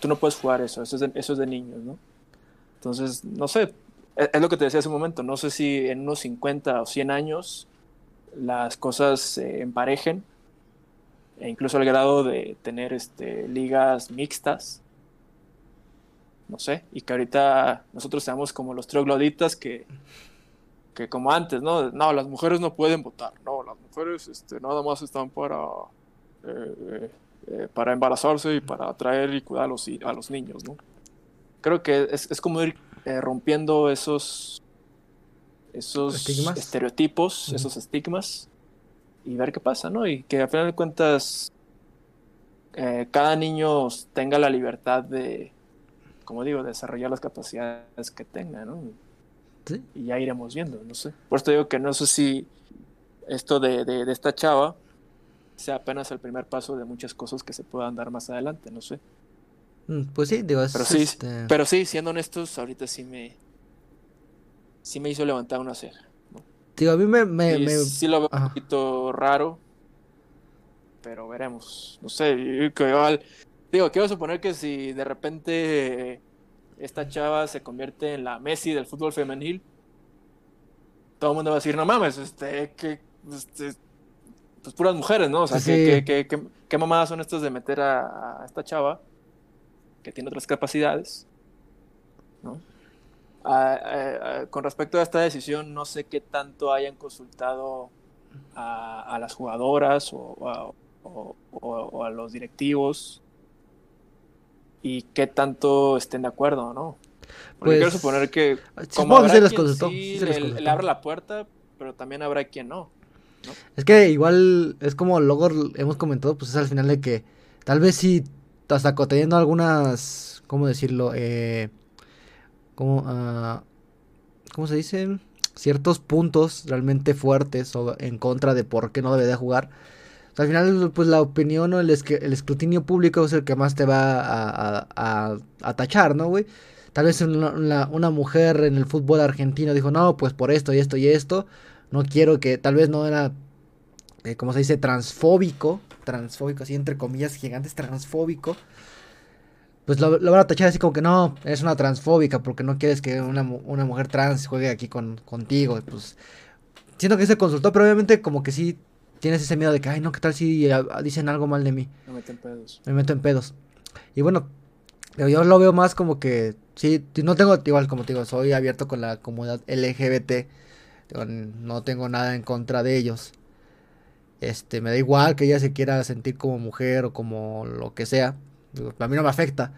tú no puedes jugar eso, eso es de, eso es de niños, ¿no? Entonces, no sé, e, es, lo que te decía hace un momento, no sé si en unos 50 o 100 años las cosas se emparejen, e incluso al grado de tener este, ligas mixtas, no sé, y que ahorita nosotros seamos como los trogloditas que, que como antes, ¿no? No, las mujeres no pueden votar, no, las mujeres este, nada más están para... Eh, eh, eh, para embarazarse y para traer y cuidar a los, a los niños, ¿no? Creo que es, es como ir eh, rompiendo esos, esos estereotipos, esos estigmas y ver qué pasa, ¿no? Y que a final de cuentas eh, cada niño tenga la libertad de, como digo, desarrollar las capacidades que tenga, ¿no? ¿Sí? Y ya iremos viendo, no sé. Por esto digo que no sé si esto de, de, de esta chava sea apenas el primer paso de muchas cosas que se puedan dar más adelante, no sé. Mm, pues sí, digo, pero sí, este pero sí, siendo honestos, ahorita sí me sí me hizo levantar una ceja. Digo, a mí me, me, sí, lo veo un poquito raro, pero veremos. No sé, igual, digo, quiero suponer que si de repente esta chava se convierte en la Messi del fútbol femenil, todo el mundo va a decir, no mames, este, que, este, pues puras mujeres, ¿no? O sea, ¿qué, mamadas son estas de meter a, esta chava que tiene otras capacidades, ¿no? con respecto a esta decisión, no sé qué tanto hayan consultado a, las jugadoras o, a los directivos y qué tanto estén de acuerdo, ¿no? Porque quiero pues, suponer que como habrá quien le, abre la puerta, pero también habrá quien no, Es que igual es como luego hemos comentado, pues es al final de que tal vez si hasta teniendo algunas, ¿cómo decirlo? Eh, como, uh, ¿cómo se dicen? Ciertos puntos realmente fuertes o en contra de por qué no debe de jugar al final, pues la opinión o el, el, escrutinio público es el que más te va a, tachar, ¿no, güey? Tal vez una, mujer en el fútbol argentino dijo, no, pues por esto y esto y esto. No quiero que, tal vez no era, eh, como se dice, transfóbico. Transfóbico, así entre comillas gigantes, transfóbico. Pues lo, van a tachar así como que no, es una transfóbica porque no quieres que una, una mujer trans juegue aquí con, contigo. Pues siento que se consultó, pero obviamente como que sí tienes ese miedo de que, ay, no, ¿qué tal si dicen algo mal de mí? Me meto en pedos. Me meto en pedos. Y bueno, yo lo veo más como que, sí, no tengo, igual como te digo, soy abierto con la comunidad LGBT. No tengo nada en contra de ellos. Este, me da igual que ella se quiera sentir como mujer o como lo que sea. A mí no me afecta.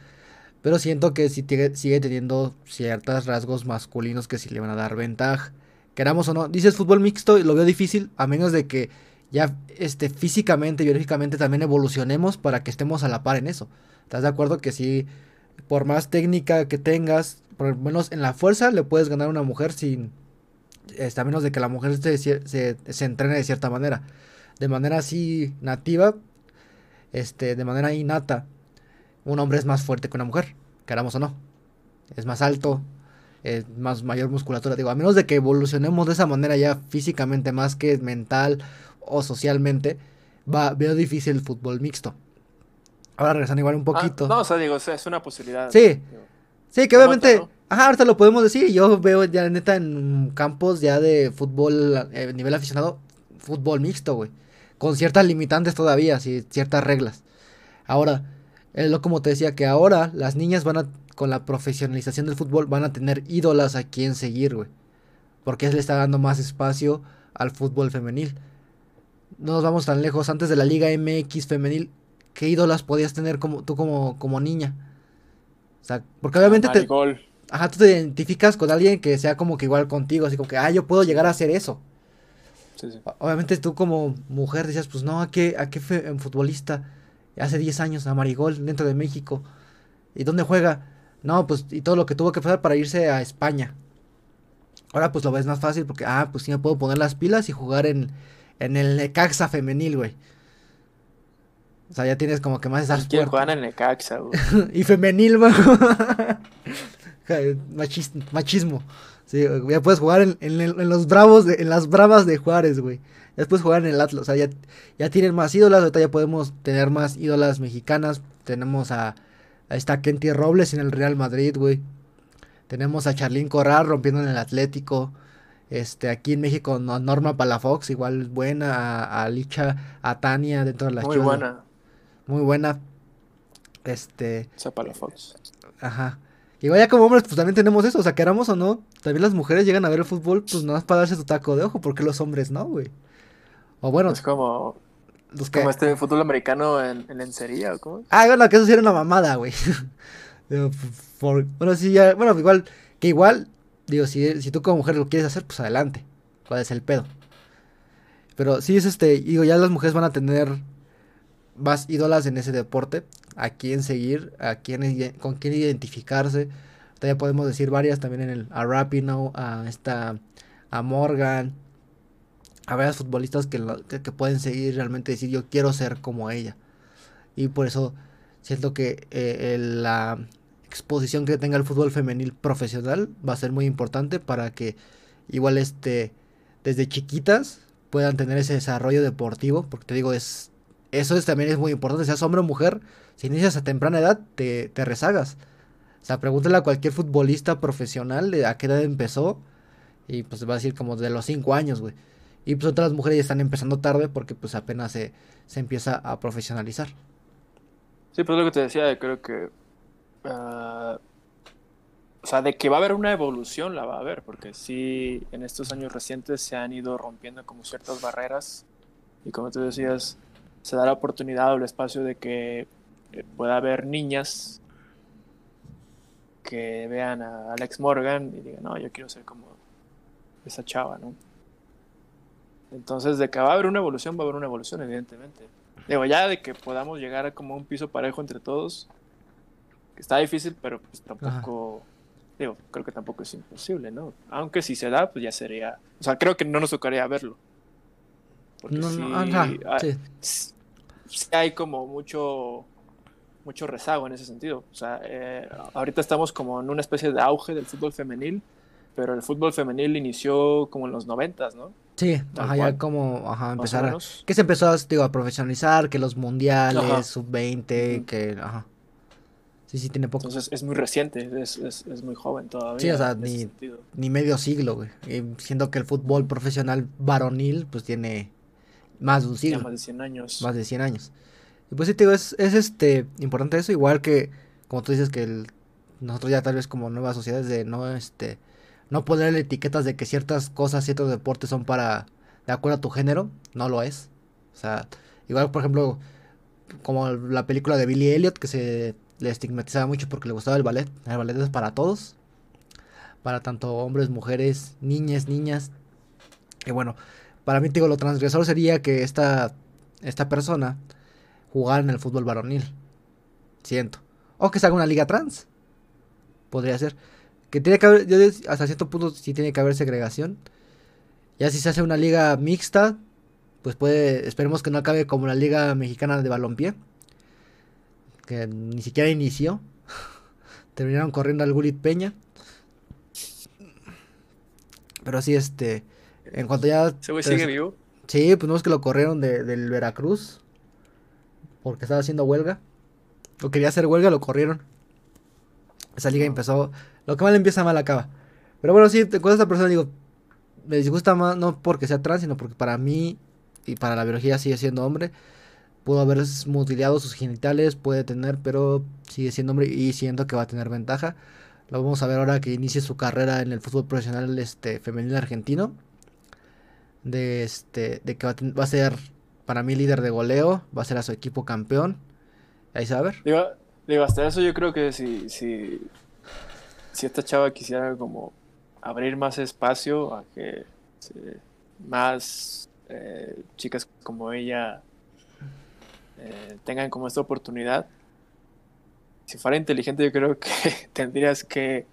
Pero siento que sí sigue teniendo ciertos rasgos masculinos que sí le van a dar ventaja. Queramos o no. Dices fútbol mixto y lo veo difícil. A menos de que ya este, físicamente, biológicamente también evolucionemos para que estemos a la par en eso. ¿Estás de acuerdo que si por más técnica que tengas, por lo menos en la fuerza le puedes ganar a una mujer sin, este, a menos de que la mujer se, se, se entrene de cierta manera. De manera así nativa, este, de manera innata, un hombre es más fuerte que una mujer, queramos o no. Es más alto, es más mayor musculatura, digo, a menos de que evolucionemos de esa manera ya físicamente más que mental o socialmente, va, veo difícil el fútbol mixto. Ahora regresando igual un ah, poquito. no, o sea, digo, es una posibilidad. Sí. Sí, que obviamente, ajá, ahorita lo podemos decir. Yo veo ya neta en campos ya de fútbol eh, nivel aficionado, fútbol mixto, güey. Con ciertas limitantes todavía, sí, ciertas reglas. Ahora, es lo como te decía, que ahora las niñas van a, con la profesionalización del fútbol, van a tener ídolas a quien seguir, güey. Porque le está dando más espacio al fútbol femenil no nos vamos tan lejos, antes de la Liga MX femenil, ¿qué ídolas podías tener como tú como, como niña? O sea, porque obviamente te... Ajá, tú te identificas con alguien que sea como que igual contigo, así como que, ah, yo puedo llegar a hacer eso. Sí, sí. Obviamente tú como mujer decías, pues no, ¿a qué, a qué fue futbolista? Hace 10 años a Marigol dentro de México. ¿Y dónde juega? No, pues y todo lo que tuvo que pasar para irse a España. Ahora pues lo ves más fácil porque, ah, pues sí me puedo poner las pilas y jugar en, en el Necaxa femenil, güey. O sea, ya tienes como que más esas ¿Quién juegan en Necaxa, güey? y femenil, güey. machismo. Sí, ya puedes jugar en, en, los bravos, en las bravas de Juárez, güey. Ya puedes jugar en el Atlas. O sea, ya, ya tienen más ídolas. Ahorita ya podemos tener más ídolas mexicanas. Tenemos a, a esta Kenty Robles en el Real Madrid, güey. Tenemos a Charlín Corral rompiendo en el Atlético. Este, aquí en México, Norma Palafox, igual buena, a, Licha, a Tania dentro de la Muy buena. Muy buena. Este. Esa Palafox. Ajá. Igual ya como hombres, pues también tenemos eso, o sea, queramos o no, también las mujeres llegan a ver el fútbol, pues no es para darse su taco de ojo, porque los hombres no, güey. O bueno. Es como. Como este fútbol americano en, en lencería, ¿o cómo? Ah, bueno, que eso sí era una mamada, güey. bueno, sí, ya, bueno, igual, que igual Digo, si, si tú como mujer lo quieres hacer, pues adelante. ¿Cuál es el pedo? Pero sí es este, digo, ya las mujeres van a tener más ídolas en ese deporte, a quién seguir, a quién, con quién identificarse. Todavía podemos decir varias también en el, a Rapino, a esta, a Morgan, a varias futbolistas que, que, pueden seguir realmente decir yo quiero ser como ella. Y por eso siento que eh, la, exposición que tenga el fútbol femenil profesional va a ser muy importante para que igual este desde chiquitas puedan tener ese desarrollo deportivo, porque te digo, es eso es, también es muy importante, seas hombre o mujer, si inicias a temprana edad te, te rezagas. O sea, pregúntale a cualquier futbolista profesional de a qué edad empezó. Y pues va a decir como de los 5 años, güey. Y pues otras mujeres ya están empezando tarde porque pues apenas se, se empieza a profesionalizar. Sí, pues lo que te decía, creo que... Uh, o sea, de que va a haber una evolución, la va a haber, porque sí, en estos años recientes se han ido rompiendo como ciertas barreras y como tú decías, se da la oportunidad o el espacio de que eh, pueda haber niñas que vean a Alex Morgan y digan, no, yo quiero ser como esa chava, ¿no? Entonces, de que va a haber una evolución, va a haber una evolución, evidentemente. Digo, ya de que podamos llegar a como un piso parejo entre todos, que está difícil, pero pues tampoco, digo, creo que tampoco es imposible, ¿no? Aunque si se da, pues ya sería, o sea, creo que no nos tocaría verlo. Porque no, sí, hay, sí. hay como mucho mucho rezago en ese sentido. O sea, eh, ahorita estamos como en una especie de auge del fútbol femenil, pero el fútbol femenil inició como en los noventas, ¿no? Sí, ajá, ya como, ajá, empezar a, que se empezó digo, a profesionalizar, que los mundiales, sub-20, que, ajá. Sí, sí, tiene poco. Entonces es muy reciente, es, es, es muy joven todavía. Sí, o sea, ni, ni, medio siglo, güey. siendo que el fútbol profesional varonil, pues tiene más de un siglo. más de 100 años. Más de 100 años. Y pues sí, te digo, es, es este, importante eso, igual que, como tú dices, que el, nosotros ya tal vez como nuevas sociedades de no, este, no ponerle etiquetas de que ciertas cosas, ciertos deportes son para, de acuerdo a tu género, no lo es. O sea, igual, por ejemplo, como la película de Billy Elliot, que se le estigmatizaba mucho porque le gustaba el ballet. El ballet es para todos. Para tanto hombres, mujeres, niñas, niñas. Y bueno, para mí, digo, lo transgresor sería que esta, esta persona jugara en el fútbol varonil. Siento. O que se haga una liga trans. Podría ser. Que tiene que haber, yo hasta cierto punto sí tiene que haber segregación. Ya si se hace una liga mixta, pues puede, esperemos que no acabe como la liga mexicana de balompié. Que ni siquiera inició. Terminaron corriendo al Gulit Peña. Pero sí, este, en cuanto ya... ¿Se güey sigue vivo? Sí, pues no es que lo corrieron de, del Veracruz. Porque estaba haciendo huelga. O quería hacer huelga, lo corrieron. Esa liga empezó lo que mal empieza, mal acaba. Pero bueno, sí, con esta persona digo, me disgusta más, no porque sea trans, sino porque para mí y para la biología sigue siendo hombre. Pudo haber mutilado sus genitales, puede tener, pero sigue siendo hombre y siento que va a tener ventaja. Lo vamos a ver ahora que inicie su carrera en el fútbol profesional este, femenino argentino. De, este, de que va a, va a ser para mí líder de goleo, va a ser a su equipo campeón. Ahí se va a ver. Digo, digo hasta eso yo creo que si, si si esta chava quisiera como abrir más espacio a que más eh, chicas como ella eh, tengan como esta oportunidad, si fuera inteligente yo creo que tendrías que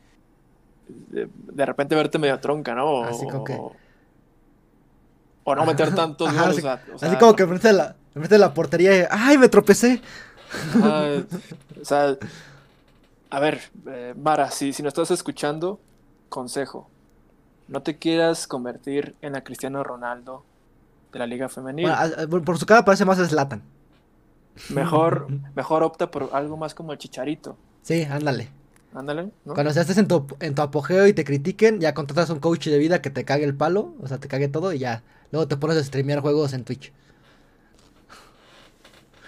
de, repente verte medio tronca, ¿no? Así que... o, no meter tantos goles. Así, como que enfrente de la, de la portería, ¡ay, me tropecé! o sea, a ver, eh, Mara, si, si nos estás escuchando, consejo. No te quieras convertir en la Cristiano Ronaldo de la Liga Femenil. por su cara parece más Slatan. Mejor, mejor opta por algo más como el Chicharito. Sí, ándale. Ándale, Cuando estés en tu, en tu apogeo y te critiquen, ya contratas a un coach de vida que te cague el palo, o sea, te cague todo y ya. Luego te pones a streamear juegos en Twitch.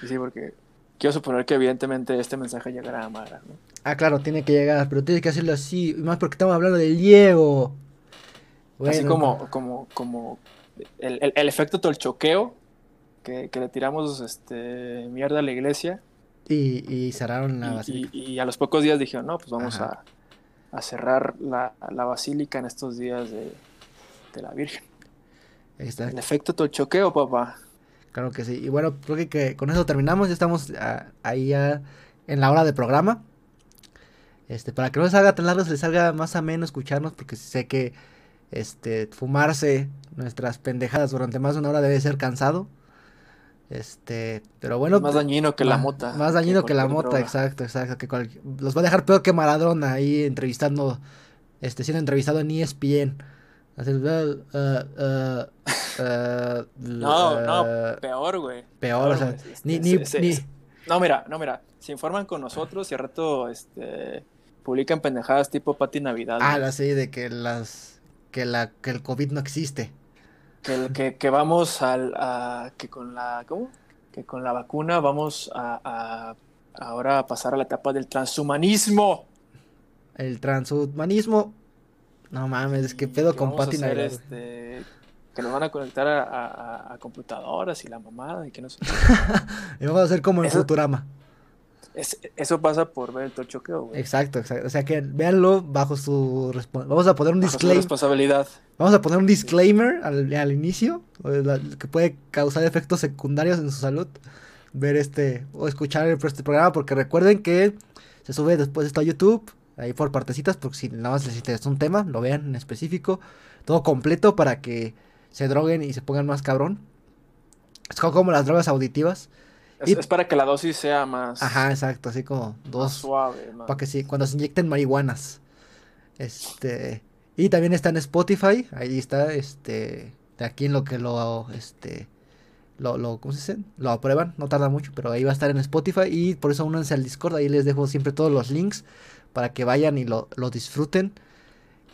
Sí, porque quiero suponer que evidentemente este mensaje llegará a Mara, ¿no? Ah, claro, tiene que llegar, pero tiene que hacerlo así, más porque estamos hablando del Diego. así como, como, como el, el, efecto tolchoqueo que, que, le tiramos este mierda a la iglesia. Y, y cerraron la basílica. Y, a los pocos días dijeron, no, pues vamos a, a, cerrar la, la, basílica en estos días de, de la Virgen. El efecto tolchoqueo, papá. Claro que sí. Y bueno, creo que, que con eso terminamos. Ya estamos ah, ahí ya en la hora de programa. Este, para que no les salga tan largo, les salga más a menos escucharnos, porque sé que este, fumarse nuestras pendejadas durante más de una hora debe ser cansado. Este, pero bueno. Más dañino que la mota. Más dañino que, la mota, exacto, exacto. Que los va a dejar peor que Maradona ahí entrevistando, este, siendo entrevistado en ESPN. Así, uh, uh, uh, no, no, peor, güey. Peor, o sea, ni, ni, ni... No, mira, no, mira, se informan con nosotros y al rato, este, publican pendejadas tipo Pati Navidad. Ah, la sí, de que las que la que el COVID no existe. Que, que, que vamos al a, que con la ¿cómo? Que con la vacuna vamos a, a ahora a pasar a la etapa del transhumanismo. El transhumanismo. No mames, qué pedo con Pati Navidad. Este, que nos van a conectar a, computadoras y la mamada y que no sé. y vamos a hacer como en Eso... Futurama. Es, eso pasa por ver el tochoqueo, güey. Exacto, exacto. O sea que véanlo bajo su Vamos a poner un disclaimer. responsabilidad. Vamos a poner un disclaimer al, al inicio, que puede causar efectos secundarios en su salud. Ver este, o escuchar este programa, porque recuerden que se sube después esto a YouTube, ahí por partecitas, porque si nada más les interesa un tema, lo vean en específico, todo completo para que se droguen y se pongan más cabrón. Es como las drogas auditivas. Es, y, es, para que la dosis sea más. Ajá, exacto, así como dos. Más suave, más. Para que sí, cuando se inyecten marihuanas. Este. Y también está en Spotify. Ahí está, este. De aquí en lo que lo. Este. Lo, lo, ¿Cómo se dice? Lo aprueban, no tarda mucho, pero ahí va a estar en Spotify. Y por eso únanse al Discord. Ahí les dejo siempre todos los links. Para que vayan y lo, lo disfruten.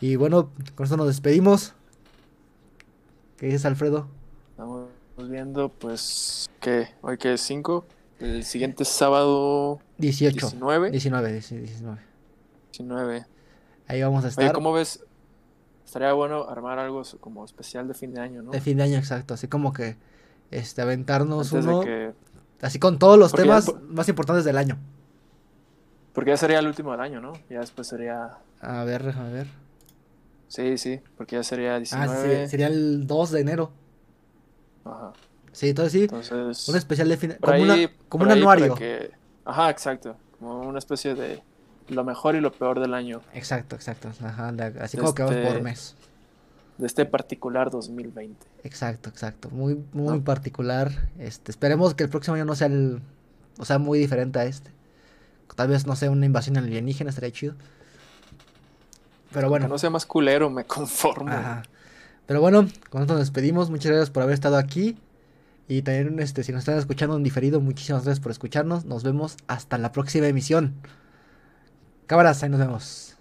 Y bueno, con esto nos despedimos. ¿Qué dices, Alfredo? Estamos viendo, pues, ¿qué? ¿Hoy qué es 5? El siguiente sábado... 18. 19. 19, 19. 19. Ahí vamos a estar. Oye, ¿cómo ves? Estaría bueno armar algo como especial de fin de año, ¿no? De fin de año, exacto. Así como que, este, aventarnos Antes uno... que... Así con todos los Porque temas ya- más importantes del año. Porque ya sería el último del año, ¿no? Ya después sería... A ver, déjame ver. Sí, sí, porque ya sería Ah, 19. sí, sería el 2 de enero. Ajá. Sí, entonces sí, Entonces... un especial de fin por como, ahí- una, como un anuario. que- Ajá, exacto. Como una especie de lo mejor y lo peor del año. Exacto, exacto. Ajá, así como que vamos Este- por mes. De este particular 2020. Exacto, exacto. Muy, muy ¿No? particular. Este, esperemos que el próximo año no sea el, o sea, muy diferente a este. Tal vez no sea una invasión alienígena, estaría chido. Pero bueno. Que no sea más culero, me conformo. Ajá. Pero bueno, con esto nos despedimos. Muchas gracias por haber estado aquí. Y también, este, si nos están escuchando en diferido, muchísimas gracias por escucharnos. Nos vemos hasta la próxima emisión. Cámaras, ahí nos vemos.